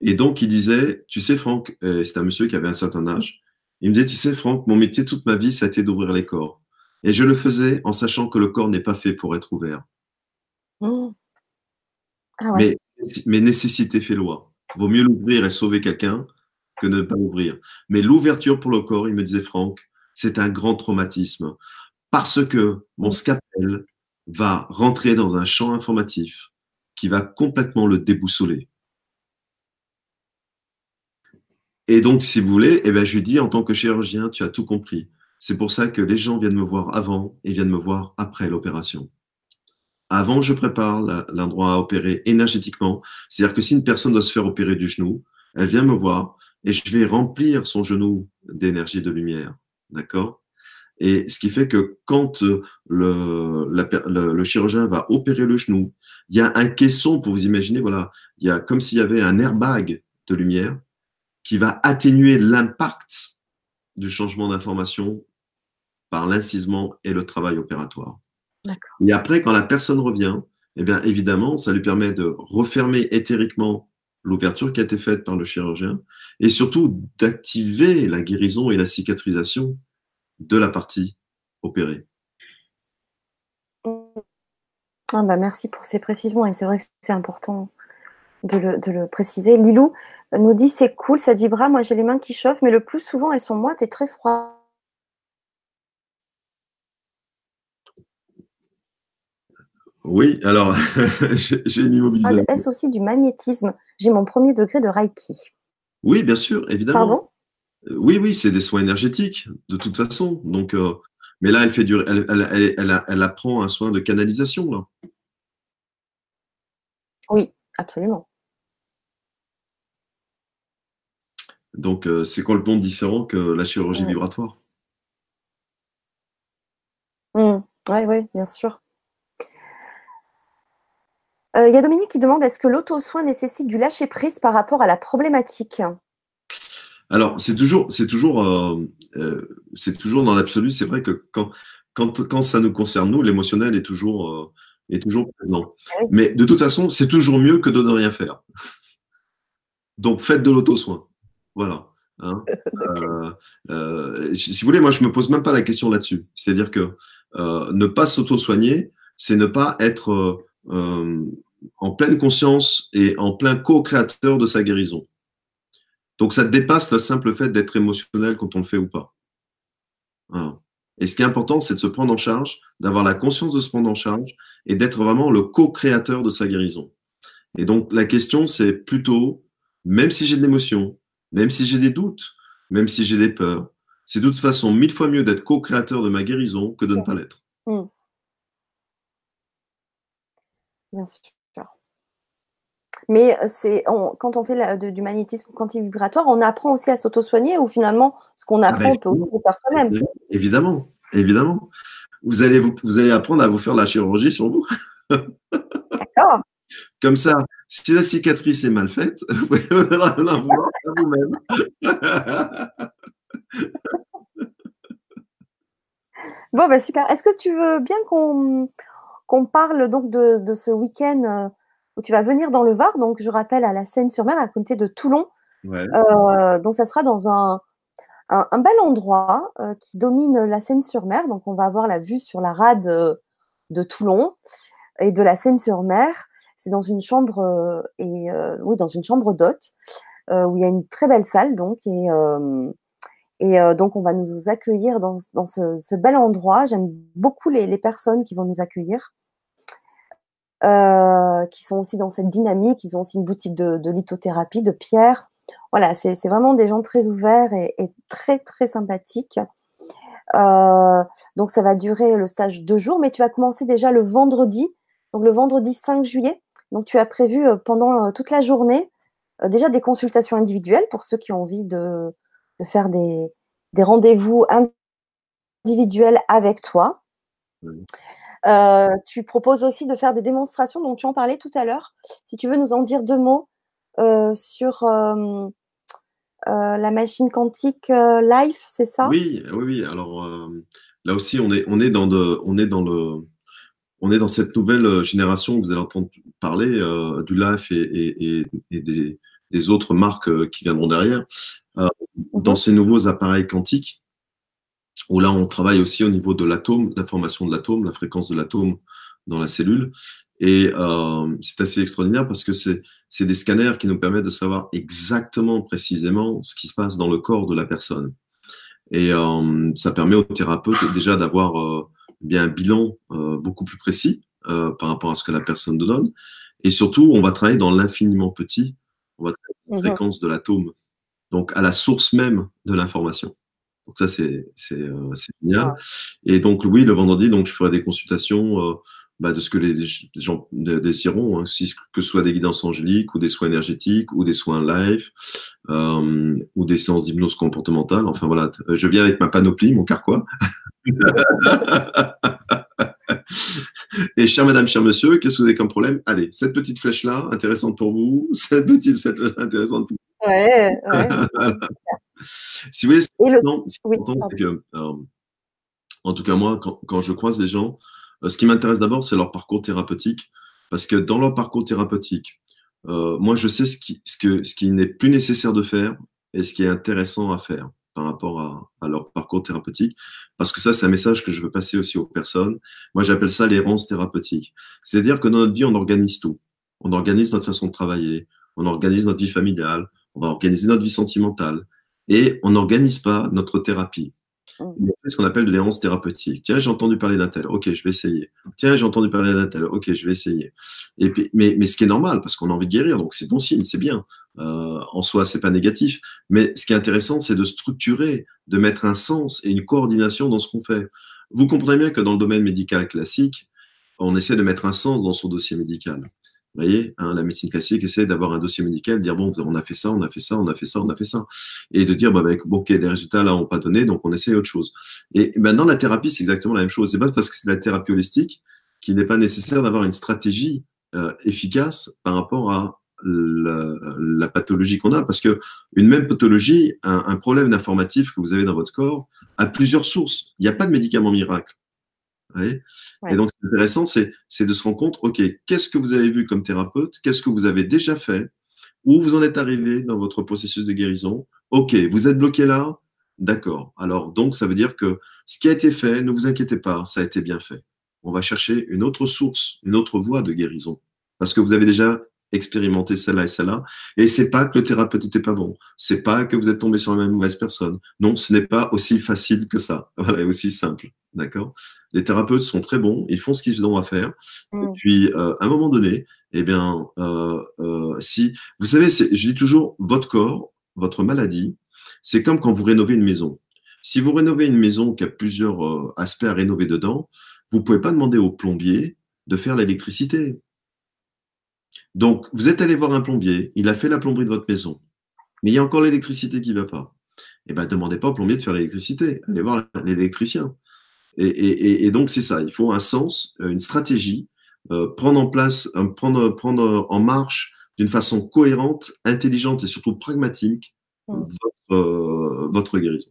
Et donc, il disait, tu sais, Franck, euh, c'est un monsieur qui avait un certain âge, il me disait, tu sais, Franck, mon métier toute ma vie, ça a été d'ouvrir les corps. Et je le faisais en sachant que le corps n'est pas fait pour être ouvert. Mmh. Ah mais, mais nécessité fait loi. Vaut mieux l'ouvrir et sauver quelqu'un que ne pas l'ouvrir. Mais l'ouverture pour le corps, il me disait, Franck, c'est un grand traumatisme. Parce que mon scapel va rentrer dans un champ informatif qui va complètement le déboussoler. Et donc, si vous voulez, eh ben, je lui dis, en tant que chirurgien, tu as tout compris. C'est pour ça que les gens viennent me voir avant et viennent me voir après l'opération. Avant, je prépare l'endroit à opérer énergétiquement. C'est-à-dire que si une personne doit se faire opérer du genou, elle vient me voir et je vais remplir son genou d'énergie de lumière. D'accord? Et ce qui fait que quand euh, le, le, chirurgien va opérer le genou, il y a un caisson pour vous imaginer, voilà, il y a comme s'il y avait un airbag de lumière qui va atténuer l'impact du changement d'information par l'incisement et le travail opératoire. Et après, quand la personne revient, eh bien, évidemment, ça lui permet de refermer éthériquement l'ouverture qui a été faite par le chirurgien et surtout d'activer la guérison et la cicatrisation de la partie opérée. Ah bah merci pour ces précisions et c'est vrai que c'est important de le, de le, préciser. Lilou, nous dit c'est cool, ça vibra. Moi, j'ai les mains qui chauffent, mais le plus souvent, elles sont moites et très froides. Oui, alors j'ai une immobilisation. Est-ce aussi du magnétisme? J'ai mon premier degré de Reiki. Oui, bien sûr, évidemment. Pardon? Euh, Oui, oui, c'est des soins énergétiques, de toute façon. Donc, euh, mais là, elle fait du, elle, elle, elle, elle, apprend un soin de canalisation là. Oui, absolument. Donc, euh, c'est complètement différent que la chirurgie vibratoire? Oui, mmh. oui, bien sûr. Euh, il y a Dominique qui demande est-ce que l'auto-soin nécessite du lâcher-prise par rapport à la problématique? Alors, c'est toujours, c'est toujours, euh, c'est toujours dans l'absolu. C'est vrai que quand, quand, quand ça nous concerne, nous, l'émotionnel est toujours, est toujours présent. Ah Mais de toute façon, c'est toujours mieux que de ne rien faire. Donc, faites de l'auto-soin. Voilà. Hein. Euh, euh, si vous voulez, moi, je me pose même pas la question là-dessus. C'est-à-dire que euh, ne pas s'auto-soigner, c'est ne pas être en pleine conscience et en plein co-créateur de sa guérison. Donc, ça dépasse le simple fait d'être émotionnel quand on le fait ou pas. Et ce qui est important, c'est de se prendre en charge, d'avoir la conscience de se prendre en charge et d'être vraiment le co-créateur de sa guérison. Et donc, la question, c'est plutôt, même si j'ai de l'émotion, même si j'ai des doutes, même si j'ai des peurs. C'est de toute façon mille fois mieux d'être co-créateur de ma guérison que de ne pas l'être. Bien sûr. mais c'est quand on fait du magnétisme quanti-vibratoire, on apprend aussi à s'auto-soigner ou finalement, ce qu'on Ah apprend, on peut aussi le faire soi-même? Évidemment, évidemment. Vous allez, vous, vous allez apprendre à vous faire la chirurgie sur vous. D'accord. Comme ça, si la cicatrice est mal faite, vous pouvez la vouloir à vous-même. Bon, bah super. Est-ce que tu veux bien qu'on parle donc de, de ce week-end euh, où tu vas venir dans le Var? Donc, je rappelle à la Seine-sur-Mer, à côté de Toulon. Ouais. Euh, donc, ça sera dans un, un, un bel endroit euh, qui domine la Seine-sur-Mer. Donc, on va avoir la vue sur la rade de Toulon et de la Seine-sur-Mer. C'est dans une chambre euh, et euh, oui, dans une chambre d'hôte où il y a une très belle salle donc et et euh, donc, on va nous accueillir dans, dans ce, bel endroit. J'aime beaucoup les, les, personnes qui vont nous accueillir, euh, qui sont aussi dans cette dynamique. Ils ont aussi une boutique de, lithothérapie, de pierre. Voilà, c'est vraiment des gens très ouverts et, très, très sympathiques. Euh, donc, ça va durer le stage deux jours, mais tu vas commencer déjà le vendredi, donc le vendredi 5 juillet. Donc, tu as prévu euh, pendant euh, toute la journée euh, déjà des consultations individuelles pour ceux qui ont envie de, de faire des, des rendez-vous individuels avec toi. Oui. Euh, tu proposes aussi de faire des démonstrations dont tu en parlais tout à l'heure. Si tu veux nous en dire deux mots euh, sur euh, la machine quantique Life, c'est ça? Oui, oui, oui. Alors là aussi, on est, on est dans de, on est dans le, on est dans cette nouvelle génération que vous allez entendre parler du Life et, et, et des, des, autres marques qui viendront derrière dans ces nouveaux appareils quantiques, où là on travaille aussi au niveau de l'atome, l'information de l'atome, la fréquence de l'atome dans la cellule. Et euh, c'est assez extraordinaire parce que c'est des scanners qui nous permettent de savoir exactement, précisément ce qui se passe dans le corps de la personne. Et euh, ça permet aux thérapeutes déjà d'avoir euh, bien un bilan euh, beaucoup plus précis par rapport à ce que la personne nous donne. Et surtout, on va travailler dans l'infiniment petit. On va travailler la fréquence de l'atome donc à la source même de l'information. Donc ça, c'est génial. Et donc oui, le vendredi, donc je ferai des consultations bah, de ce que les, gens désireront, hein, si, que ce soit des guidances angéliques ou des soins énergétiques ou des soins live euh, ou des séances d'hypnose comportementale. Enfin voilà, je viens avec ma panoplie, mon carquois. Et cher madame, cher monsieur, qu'est-ce que vous avez comme problème? Allez, cette petite flèche-là, intéressante pour vous, cette petite cette flèche intéressante pour vous. Ouais, ouais. si vous voulez, ce ce oui, c'est que, euh, en tout cas moi, quand, quand je croise des gens, ce qui m'intéresse d'abord, c'est leur parcours thérapeutique, parce que dans leur parcours thérapeutique, euh, moi, je sais ce qui, ce ce qui n'est plus nécessaire de faire et ce qui est intéressant à faire par rapport à, à, leur parcours thérapeutique, parce que ça, c'est un message que je veux passer aussi aux personnes. Moi, j'appelle ça l'errance thérapeutique. C'est-à-dire que dans notre vie, on organise tout. On organise notre façon de travailler, on organise notre vie familiale, on va organiser notre vie sentimentale, et on n'organise pas notre thérapie. On fait ce qu'on appelle de l'errance thérapeutique. Tiens, j'ai entendu parler d'un tel. Ok, je vais essayer. Tiens, j'ai entendu parler d'un tel. Ok, je vais essayer. Et puis, mais, mais ce qui est normal, parce qu'on a envie de guérir, donc c'est bon signe, c'est bien. Euh, en soi, c'est pas négatif. Mais ce qui est intéressant, c'est de structurer, de mettre un sens et une coordination dans ce qu'on fait. Vous comprenez bien que dans le domaine médical classique, on essaie de mettre un sens dans son dossier médical. Vous voyez, hein, la médecine classique essaie d'avoir un dossier médical, dire bon, on a fait ça, on a fait ça, on a fait ça, on a fait ça, et de dire bah, bah bon, ok, les résultats là n'ont pas donné, donc on essaie autre chose. Et maintenant, la thérapie, c'est exactement la même chose. C'est pas parce que c'est la thérapie holistique qu'il n'est pas nécessaire d'avoir une stratégie euh, efficace par rapport à la, la pathologie qu'on a, parce que une même pathologie, un, un problème d'informatif que vous avez dans votre corps, a plusieurs sources. Il n'y a pas de médicament miracle. Ouais. Et donc, c'est intéressant, c'est de se rendre compte, OK, qu'est-ce que vous avez vu comme thérapeute? Qu'est-ce que vous avez déjà fait? Où vous en êtes arrivé dans votre processus de guérison? OK, vous êtes bloqué là? D'accord. Alors, donc, ça veut dire que ce qui a été fait, ne vous inquiétez pas, ça a été bien fait. On va chercher une autre source, une autre voie de guérison. Parce que vous avez déjà expérimenter celle-là et celle-là. Et c'est pas que le thérapeute n'était pas bon. C'est pas que vous êtes tombé sur la même mauvaise personne. Non, ce n'est pas aussi facile que ça. Voilà, aussi simple. D'accord? Les thérapeutes sont très bons, ils font ce qu'ils ont à faire. Mm. Et puis, euh, à un moment donné, eh bien, euh, euh, si, vous savez, je dis toujours, votre corps, votre maladie, c'est comme quand vous rénovez une maison. Si vous rénovez une maison qui a plusieurs euh, aspects à rénover dedans, vous pouvez pas demander au plombier de faire l'électricité Donc, vous êtes allé voir un plombier, il a fait la plomberie de votre maison, mais il y a encore l'électricité qui ne va pas. Eh bien, demandez pas au plombier de faire l'électricité, allez voir l'électricien. Et, donc, c'est ça, il faut un sens, euh, une stratégie, euh, prendre en place, euh, prendre, prendre en marche d'une façon cohérente, intelligente et surtout pragmatique mmh. votre, votre guérison.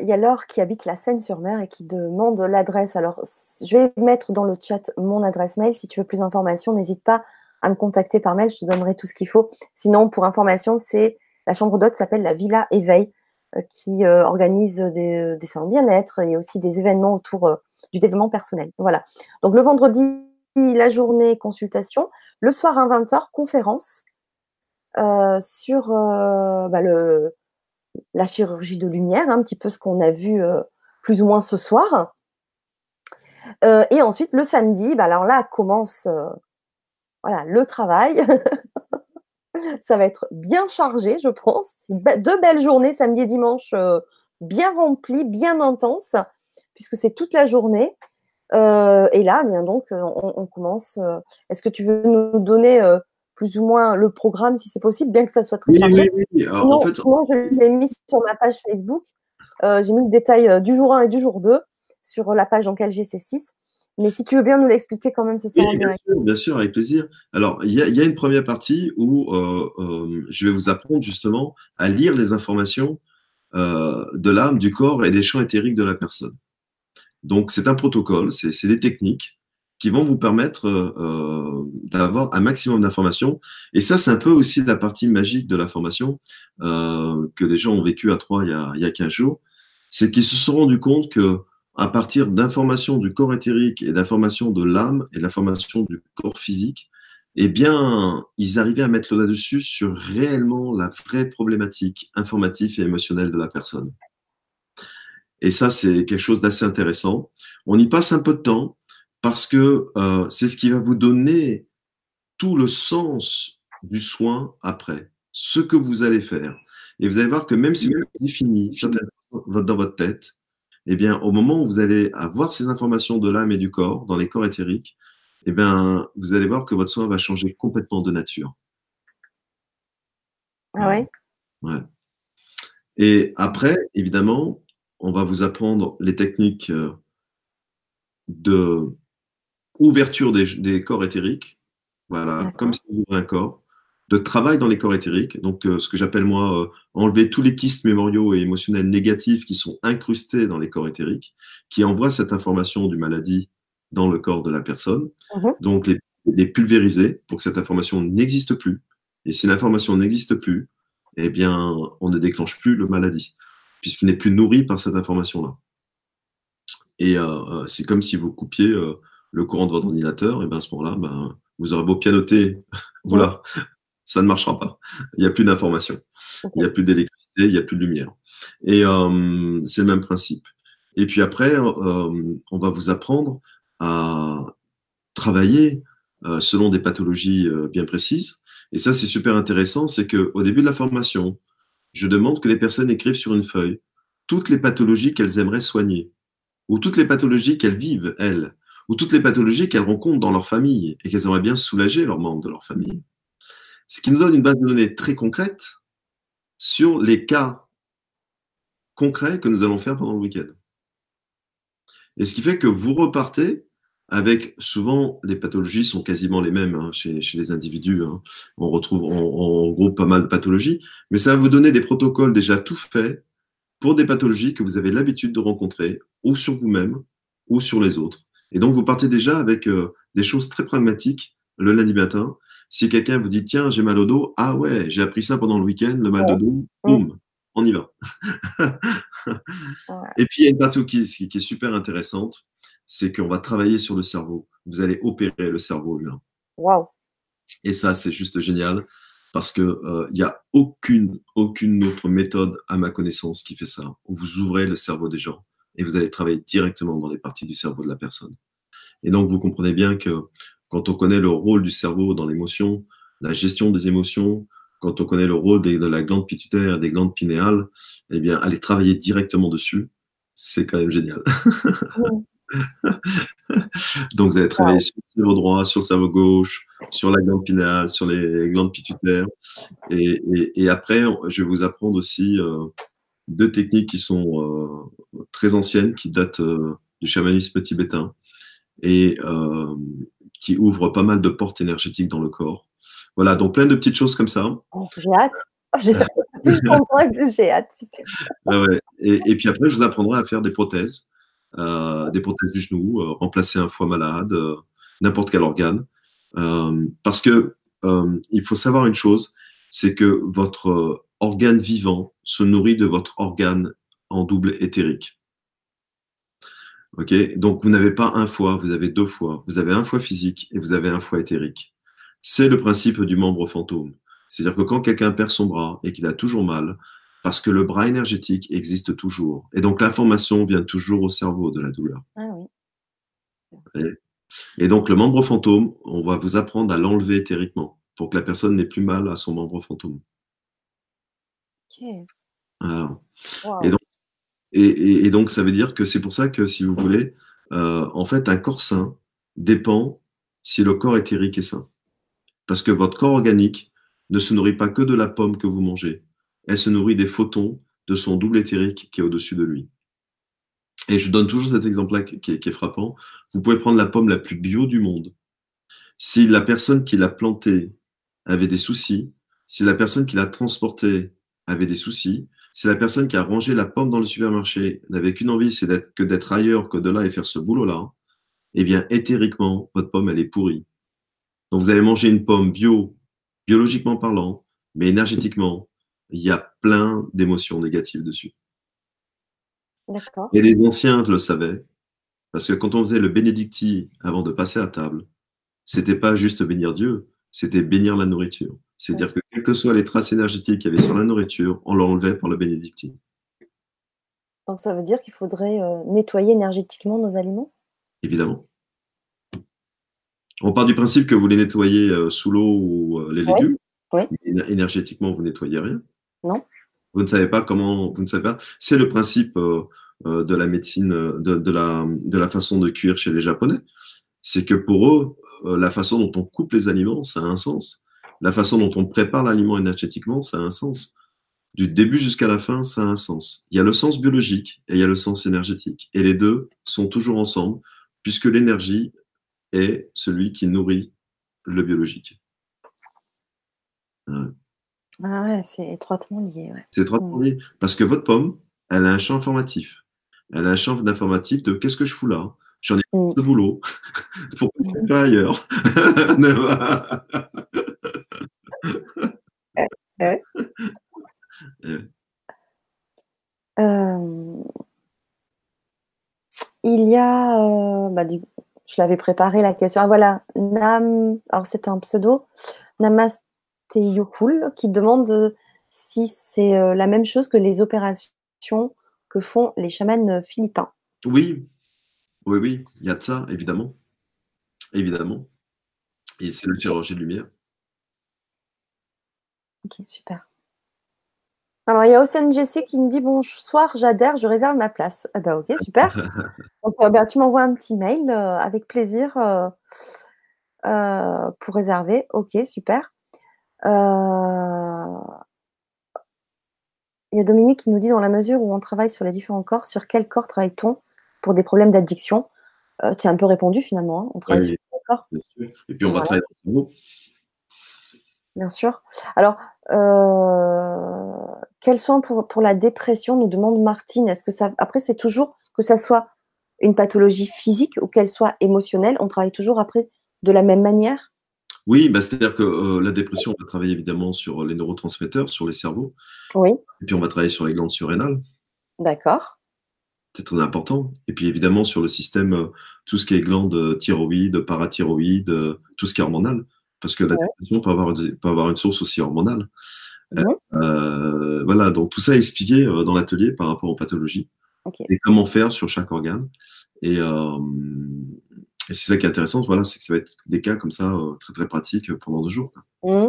Il y a Laure qui habite la Seine-sur-Mer et qui demande l'adresse. Alors, je vais mettre dans le chat mon adresse mail. Si tu veux plus d'informations, n'hésite pas à me contacter par mail. Je te donnerai tout ce qu'il faut. Sinon, pour information, c'est la chambre d'hôte s'appelle la Villa Éveil, euh, qui euh, organise des, salons bien-être et aussi des événements autour euh, du développement personnel. Voilà. Donc, le vendredi, la journée consultation. Le soir à 20h, conférence sur bah, le la chirurgie de lumière, un petit peu ce qu'on a vu euh, plus ou moins ce soir. Euh, et ensuite, le samedi, bah, alors là commence euh, voilà, le travail. Ça va être bien chargé, je pense. Deux belles journées, samedi et dimanche, bien remplies, bien intenses, puisque c'est toute la journée. et là, bien donc, on, on commence. Est-ce que tu veux nous donner plus ou moins le programme si c'est possible, bien que ça soit très chargé. Oui, oui. en fait... je l'ai mis sur ma page Facebook. Euh, j'ai mis le détail euh, du jour 1 et du jour 2 sur la page donc LGC6. Mais si tu veux bien nous l'expliquer quand même ce soir bien Sûr, bien sûr, avec plaisir. Alors, il y, a une première partie où euh, je vais vous apprendre justement à lire les informations de l'âme, du corps et des champs éthériques de la personne. Donc, c'est un protocole, c'est des techniques qui vont vous permettre euh, euh, d'avoir un maximum d'informations. Et ça, c'est un peu aussi la partie magique de la formation euh, que les gens ont vécu à trois il y a, il y a 15 jours. C'est qu'ils se sont rendus compte que à partir d'informations du corps éthérique et d'informations de l'âme et d'informations du corps physique, eh bien, ils arrivaient à mettre le là-dessus sur réellement la vraie problématique informative et émotionnelle de la personne. Et ça, c'est quelque chose d'assez intéressant. On y passe un peu de temps parce que euh, c'est ce qui va vous donner tout le sens du soin après, ce que vous allez faire. Et vous allez voir que même si vous avez défini certaines dans votre tête, eh bien, au moment où vous allez avoir ces informations de l'âme et du corps, dans les corps éthériques, eh bien, vous allez voir que votre soin va changer complètement de nature. Ah ouais? Ouais. Et après, évidemment, on va vous apprendre les techniques euh, de ouverture des, corps éthériques, voilà, comme si vous ouvrez un corps, de travail dans les corps éthériques, donc euh, ce que j'appelle moi euh, enlever tous les kystes mémoriaux et émotionnels négatifs qui sont incrustés dans les corps éthériques, qui envoient cette information du maladie dans le corps de la personne, mhm. donc les, les, pulvériser pour que cette information n'existe plus. Et si l'information n'existe plus, eh bien, on ne déclenche plus le maladie, puisqu'il n'est plus nourri par cette information-là. Et euh, c'est comme si vous coupiez le courant de votre ordinateur, et bien à ce moment-là, ben, vous aurez beau pianoter, voilà, ça ne marchera pas. Il n'y a plus d'information, il n'y a plus d'électricité, il n'y a plus de lumière. Et euh, c'est le même principe. Et puis après, euh, on va vous apprendre à travailler euh, selon des pathologies bien précises. Et ça, c'est super intéressant, c'est qu'au début de la formation, je demande que les personnes écrivent sur une feuille toutes les pathologies qu'elles aimeraient soigner, ou toutes les pathologies qu'elles vivent, elles ou toutes les pathologies qu'elles rencontrent dans leur famille et qu'elles aimeraient bien soulager leurs membres de leur famille. Ce qui nous donne une base de données très concrète sur les cas concrets que nous allons faire pendant le week-end. Et ce qui fait que vous repartez avec souvent les pathologies sont quasiment les mêmes hein, chez, les individus. Hein. On retrouve en groupe pas mal de pathologies, mais ça va vous donner des protocoles déjà tout faits pour des pathologies que vous avez l'habitude de rencontrer, ou sur vous-même, ou sur les autres. Et donc, vous partez déjà avec euh, des choses très pragmatiques le lundi matin. Si quelqu'un vous dit, tiens, j'ai mal au dos, ah ouais, j'ai appris ça pendant le week-end, le mal de dos, boum, on y va. Et puis, il y a une partie qui, qui est super intéressante, c'est qu'on va travailler sur le cerveau. Vous allez opérer le cerveau humain. Wow. Et ça, c'est juste génial parce qu'il euh, n'y a aucune, aucune autre méthode, à ma connaissance, qui fait ça. Vous ouvrez le cerveau des gens et vous allez travailler directement dans les parties du cerveau de la personne. Et donc, vous comprenez bien que quand on connaît le rôle du cerveau dans l'émotion, la gestion des émotions, quand on connaît le rôle de la glande pituitaire et des glandes pinéales, eh bien, aller travailler directement dessus, c'est quand même génial. Donc, vous allez travailler sur le cerveau droit, sur le cerveau gauche, sur la glande pinale, sur les glandes pituitaires. Et, et, après, je vais vous apprendre aussi euh, deux techniques qui sont euh, très anciennes, qui datent euh, du chamanisme tibétain et qui ouvrent pas mal de portes énergétiques dans le corps. Voilà, donc plein de petites choses comme ça. Oh, j'ai hâte. J'ai hâte. et, et, puis après, je vous apprendrai à faire des prothèses. Euh, des prothèses du genou, euh, remplacer un foie malade, euh, n'importe quel organe. parce que il faut savoir une chose, c'est que votre organe vivant se nourrit de votre organe en double éthérique. Ok, donc vous n'avez pas un foie, vous avez deux foies. Vous avez un foie physique et vous avez un foie éthérique. C'est le principe du membre fantôme. C'est-à-dire que quand quelqu'un perd son bras et qu'il a toujours mal, parce que le bras énergétique existe toujours. Et donc l'information vient toujours au cerveau de la douleur. Ah oui. Et, donc le membre fantôme, on va vous apprendre à l'enlever éthériquement pour que la personne n'ait plus mal à son membre fantôme. Ok. Et, donc, ça veut dire que c'est pour ça que si vous voulez, euh, en fait, un corps sain dépend si le corps éthérique est sain. Parce que votre corps organique ne se nourrit pas que de la pomme que vous mangez, elle se nourrit des photons de son double éthérique qui est au-dessus de lui. Et je donne toujours cet exemple-là qui, est frappant. Vous pouvez prendre la pomme la plus bio du monde. Si la personne qui l'a plantée avait des soucis, si la personne qui l'a transportée avait des soucis, si la personne qui a rangé la pomme dans le supermarché n'avait qu'une envie, c'est que d'être ailleurs que de là et faire ce boulot-là, eh bien, éthériquement, votre pomme, elle est pourrie. Donc, vous allez manger une pomme bio, biologiquement parlant, mais énergétiquement, il y a plein d'émotions négatives dessus. Et les anciens le savaient, parce que quand on faisait le bénédicti avant de passer à table, c'était pas juste bénir Dieu, c'était bénir la nourriture. C'est-à-dire que quelles que soient les traces énergétiques qu'il y avait sur la nourriture, on l'enlevait par le bénédicti. Donc ça veut dire qu'il faudrait euh, nettoyer énergétiquement nos aliments? Évidemment. On part du principe que vous les nettoyez euh, sous l'eau ou euh, les légumes. Oui. Énergétiquement, vous nettoyez rien. Non. Vous ne savez pas comment, vous ne savez pas. C'est le principe de la médecine, de, la, de la façon de cuire chez les Japonais. C'est que pour eux, la façon dont on coupe les aliments, ça a un sens. La façon dont on prépare l'aliment énergétiquement, ça a un sens. Du début jusqu'à la fin, ça a un sens. Il y a le sens biologique et il y a le sens énergétique. Et les deux sont toujours ensemble, puisque l'énergie est celui qui nourrit le biologique. Ah ouais, c'est étroitement lié. C'est étroitement mmh. lié. Parce que votre pomme, elle a un champ informatif. Elle a un champ d'informatif de qu'est-ce que je fous là? J'en ai mmh. de boulot. Pourquoi je ne pas ailleurs il y a, euh, bah, je l'avais préparé la question. Ah voilà, Nam, alors c'était un pseudo, Namas Yukul qui demande euh, si c'est euh, la même chose que les opérations que font les chamans euh, philippins. Oui, oui, oui, il y a de ça, évidemment. Évidemment. Et c'est le chirurgien de lumière. Ok, super. Alors, il y a Océane GC qui me dit Bonsoir, j'adhère, je réserve ma place. Ah bah, ok, super. Donc, bah, tu m'envoies un petit mail avec plaisir pour réserver. Ok, super. Euh, il y a Dominique qui nous dit dans la mesure où on travaille sur les différents corps, sur quel corps travaille-t-on pour des problèmes d'addiction? Euh, Tu as un peu répondu finalement. Hein, on travaille sur quel corps? Et puis on va travailler le cerveau. Bien sûr. Alors, euh, quels soins pour, pour, la dépression nous demande Martine. Est-ce que ça, après, c'est toujours que ça soit une pathologie physique ou qu'elle soit émotionnelle, on travaille toujours après de la même manière? Oui, bah, c'est-à-dire que euh, la dépression, on va travailler évidemment sur les neurotransmetteurs, sur les cerveaux. Oui. Et puis on va travailler sur les glandes surrénales. D'accord. C'est très important. Et puis évidemment sur le système, euh, tout ce qui est glandes euh, thyroïdes, parathyroïdes, tout ce qui est hormonal. Parce que la dépression peut avoir, peut avoir une source aussi hormonale. voilà, donc tout ça est expliqué dans l'atelier par rapport aux pathologies. Et comment faire sur chaque organe. Et, et c'est ça qui est intéressant, voilà, c'est que ça va être des cas comme ça, euh, très très pratiques euh, pendant deux jours. Mmh.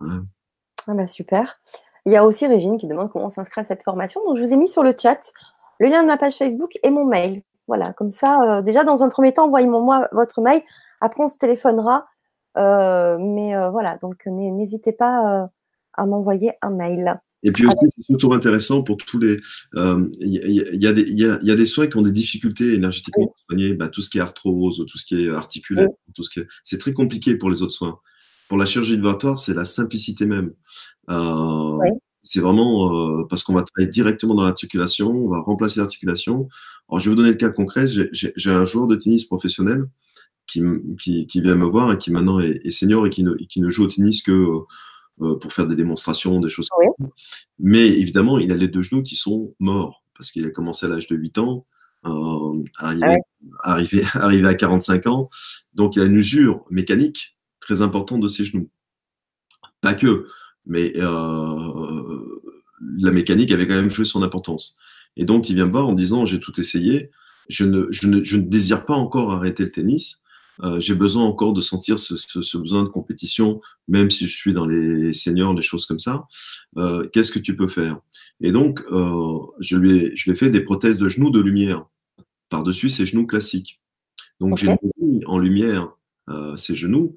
Ah bah super. Il y a aussi Régine qui demande comment s'inscrire à cette formation. Donc je vous ai mis sur le chat le lien de ma page Facebook et mon mail. Voilà, comme ça, déjà dans un premier temps, envoyez-moi votre mail. Après, on se téléphonera. Mais voilà, donc n'hésitez pas à m'envoyer un mail. Et puis aussi, c'est surtout intéressant pour tous les. Il y, a, des soins qui ont des difficultés énergétiquement pour soigner, bah, tout ce qui est arthrose, tout ce qui est articulaire, tout ce qui c'est très compliqué pour les autres soins. Pour la chirurgie vibratoire, c'est la simplicité même. Euh, c'est vraiment euh, parce qu'on va travailler directement dans l'articulation, on va remplacer l'articulation. Alors, je vais vous donner le cas concret. J'ai un joueur de tennis professionnel qui, qui, qui, vient me voir et qui maintenant est, est senior et qui ne, qui ne joue au tennis que euh, pour faire des démonstrations, des choses comme ça. Mais évidemment, il a les deux genoux qui sont morts parce qu'il a commencé à l'âge de 8 ans, euh, arrivé, arrivé, arrivé, à 45 ans. Donc, il a une usure mécanique très importante de ses genoux. Pas que, mais euh, la mécanique avait quand même joué son importance. Et donc, il vient me voir en disant, j'ai tout essayé, je ne, je, ne, je ne, désire pas encore arrêter le tennis, euh, j'ai besoin encore de sentir ce, ce, ce, besoin de compétition, même si je suis dans les seniors, des choses comme ça. Euh, Qu'est-ce que tu peux faire? Et donc, euh, je, lui ai, je lui ai fait des prothèses de genoux de lumière, par-dessus ses genoux classiques. Donc, okay. j'ai mis en lumière ses genoux.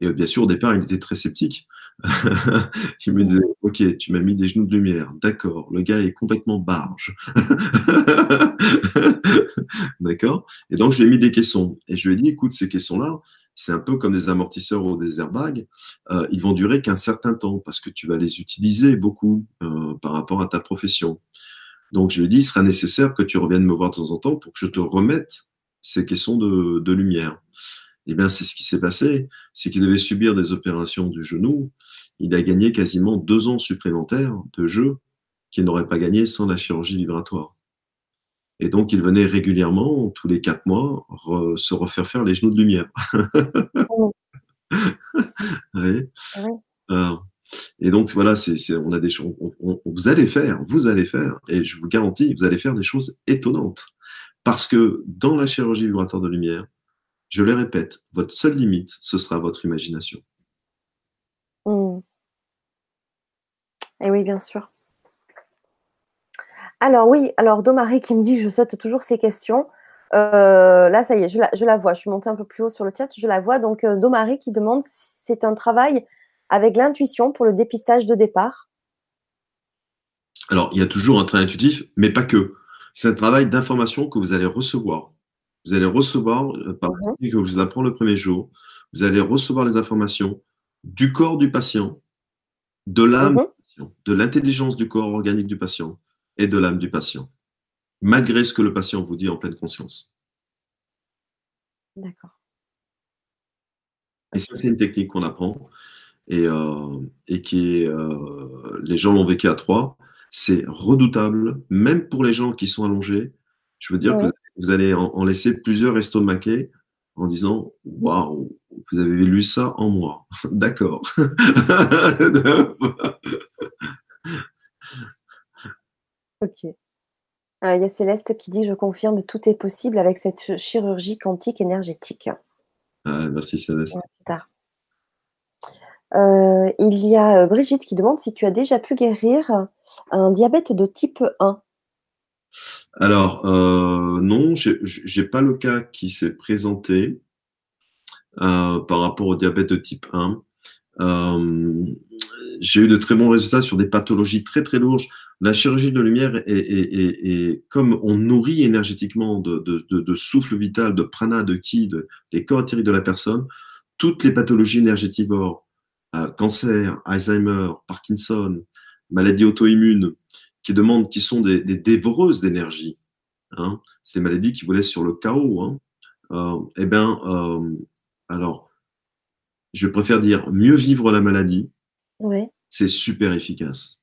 Et bien sûr, au départ, il était très sceptique. il me disait, ok, tu m'as mis des genoux de lumière, d'accord, le gars est complètement barge. d'accord Et donc, je lui ai mis des caissons. Et je lui ai dit, écoute, ces caissons-là, c'est un peu comme des amortisseurs ou des airbags. Euh, ils vont durer qu'un certain temps parce que tu vas les utiliser beaucoup euh, par rapport à ta profession. Donc, je lui ai dit, il sera nécessaire que tu reviennes me voir de temps en temps pour que je te remette ces caissons de lumière. Eh bien, c'est ce qui s'est passé. C'est qu'il devait subir des opérations du genou. Il a gagné quasiment deux ans supplémentaires de jeu qu'il n'aurait pas gagné sans la chirurgie vibratoire. Et donc, il venait régulièrement, tous les quatre mois, re, se refaire faire les genoux de lumière. oui. oui. et donc, voilà, c'est, c'est, on a des choses, vous allez faire, vous allez faire, et je vous garantis, vous allez faire des choses étonnantes. Parce que dans la chirurgie vibratoire de lumière, je le répète, votre seule limite, ce sera votre imagination. Mmh. Et oui, bien sûr. Alors oui, alors Domari qui me dit, je saute toujours ces questions. Euh, là, ça y est, je la, je la, vois. Je suis montée un peu plus haut sur le chat, je la vois. Donc, euh, Domari qui demande, c'est un travail avec l'intuition pour le dépistage de départ Alors, il y a toujours un travail intuitif, mais pas que. C'est un travail d'information que vous allez recevoir. Vous allez recevoir, euh, par mmh. que je vous apprends le premier jour, vous allez recevoir les informations du corps du patient, de l'âme mmh. patient, de l'intelligence du corps organique du patient et de l'âme du patient, malgré ce que le patient vous dit en pleine conscience. D'accord. Et ça, c'est une technique qu'on apprend et, euh, et qui est, euh, les gens l'ont vécu à trois. C'est redoutable, même pour les gens qui sont allongés. Je veux dire que vous allez en, en laisser plusieurs estomaqués en disant Waouh, vous avez lu ça en moi. D'accord. ok. Euh, il y a Céleste qui dit Je confirme, tout est possible avec cette chirurgie quantique énergétique. Ah, merci Céleste. Ouais. Euh, il y a Brigitte qui demande si tu as déjà pu guérir un diabète de type 1. Alors, euh, non, j'ai pas le cas qui s'est présenté euh, par rapport au diabète de type 1. Euh, j'ai eu de très bons résultats sur des pathologies très très lourdes. La chirurgie de lumière est, comme on nourrit énergétiquement de, souffle vital, de prana, de ki, de, les corps éthériques de la personne, toutes les pathologies énergétivores, euh, cancer, Alzheimer, Parkinson, maladies auto-immunes, qui demandent, qui sont des, des dévoreuses d'énergie, hein, ces maladies qui vous laissent sur le chaos, hein, euh, eh bien, euh, alors, je préfère dire mieux vivre la maladie, oui. c'est super efficace.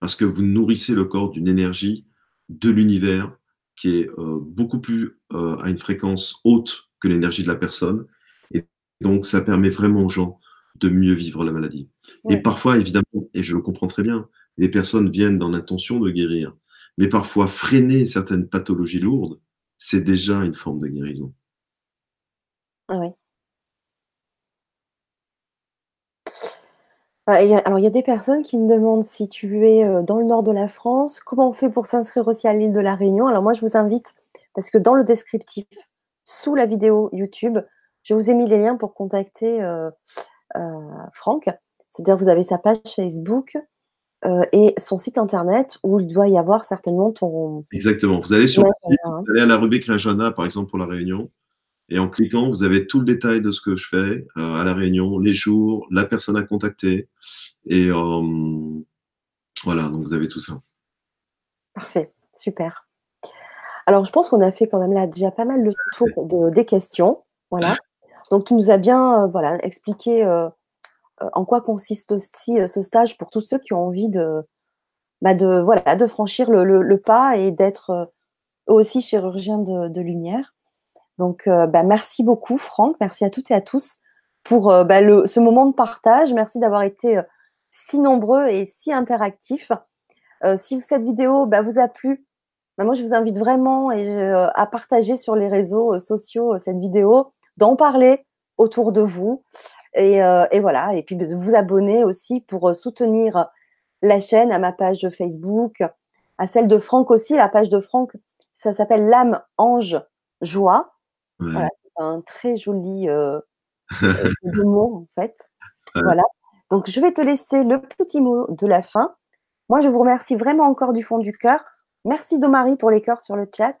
Parce que vous nourrissez le corps d'une énergie de l'univers qui est euh, beaucoup plus euh, à une fréquence haute que l'énergie de la personne. Et donc, ça permet vraiment aux gens de mieux vivre la maladie. Oui. Et parfois, évidemment, et je le comprends très bien, les personnes viennent dans l'intention de guérir. Mais parfois, freiner certaines pathologies lourdes, c'est déjà une forme de guérison. Ah oui. Ah, alors, il y a des personnes qui me demandent si tu es dans le nord de la France, comment on fait pour s'inscrire aussi à l'île de la Réunion? Alors, moi, je vous invite parce que dans le descriptif, sous la vidéo YouTube, je vous ai mis les liens pour contacter euh, euh, Franck. C'est-à-dire, vous avez sa page Facebook euh, et son site internet où il doit y avoir certainement ton. Exactement. Vous allez sur le site, vous allez à la rubrique l'agenda, par exemple, pour la réunion. Et en cliquant, vous avez tout le détail de ce que je fais à la réunion, les jours, la personne à contacter. Et voilà, donc vous avez tout ça. Parfait, super. Alors, je pense qu'on a fait quand même là déjà pas mal le tour de, des questions. Voilà. Donc, tu nous as bien euh, voilà, expliqué euh, euh, en quoi consiste aussi ce stage pour tous ceux qui ont envie de, bah franchir le, pas et d'être aussi chirurgien de, lumière. Donc, bah, merci beaucoup, Franck. Merci à toutes et à tous pour bah, ce moment de partage. Merci d'avoir été si nombreux et si interactifs. si cette vidéo vous a plu, moi, je vous invite vraiment euh, à partager sur les réseaux euh, sociaux euh, cette vidéo, d'en parler autour de vous. Et, voilà, et puis de vous abonner aussi pour soutenir la chaîne, à ma page Facebook, à celle de Franck aussi. La page de Franck, ça s'appelle L'âme ange joie. Voilà, c'est un très joli mot en fait. Voilà. Donc je vais te laisser le petit mot de la fin. Moi, je vous remercie vraiment encore du fond du cœur. Merci Domari pour les cœurs sur le chat.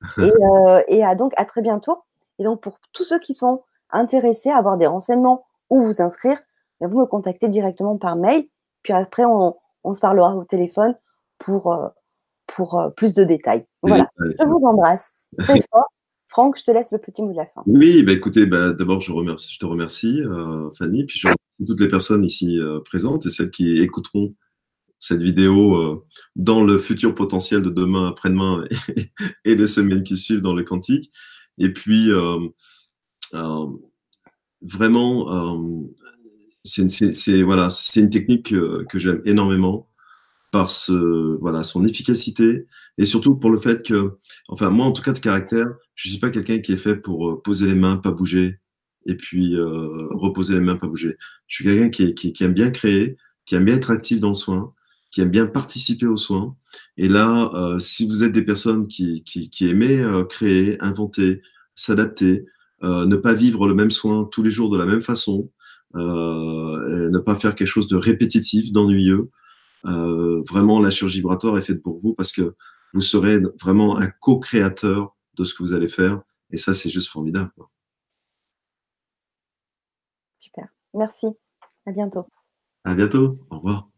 Euh, et, à, donc à très bientôt. Et donc pour tous ceux qui sont intéressés à avoir des renseignements ou vous inscrire, ben, vous me contactez directement par mail. Puis après, on, se parlera au téléphone pour, euh, pour euh, plus de détails. Voilà. Je vous embrasse très fort. Franck, je te laisse le petit mot de la fin. Oui, bah écoutez, bah, d'abord, je, remercie, je te remercie, Fanny, puis je remercie toutes les personnes ici présentes et celles qui écouteront cette vidéo euh, dans le futur potentiel de demain, après-demain et, les semaines qui suivent dans le quantique. Et puis, euh, euh, vraiment, c'est voilà, une technique que, j'aime énormément par ce, voilà, son efficacité et surtout pour le fait que, enfin, moi en tout cas de caractère, je suis pas quelqu'un qui est fait pour poser les mains, pas bouger et puis reposer les mains, pas bouger. Je suis quelqu'un qui, qui, qui, aime bien créer, qui aime bien être actif dans le soin qui aiment bien participer aux soins. Et là, euh, si vous êtes des personnes qui, qui, qui aimez euh, créer, inventer, s'adapter, euh, ne pas vivre le même soin tous les jours de la même façon, ne pas faire quelque chose de répétitif, d'ennuyeux, vraiment la chirurgie vibratoire est faite pour vous parce que vous serez vraiment un co-créateur de ce que vous allez faire. Et ça, c'est juste formidable. Super. Merci. À bientôt. À bientôt. Au revoir.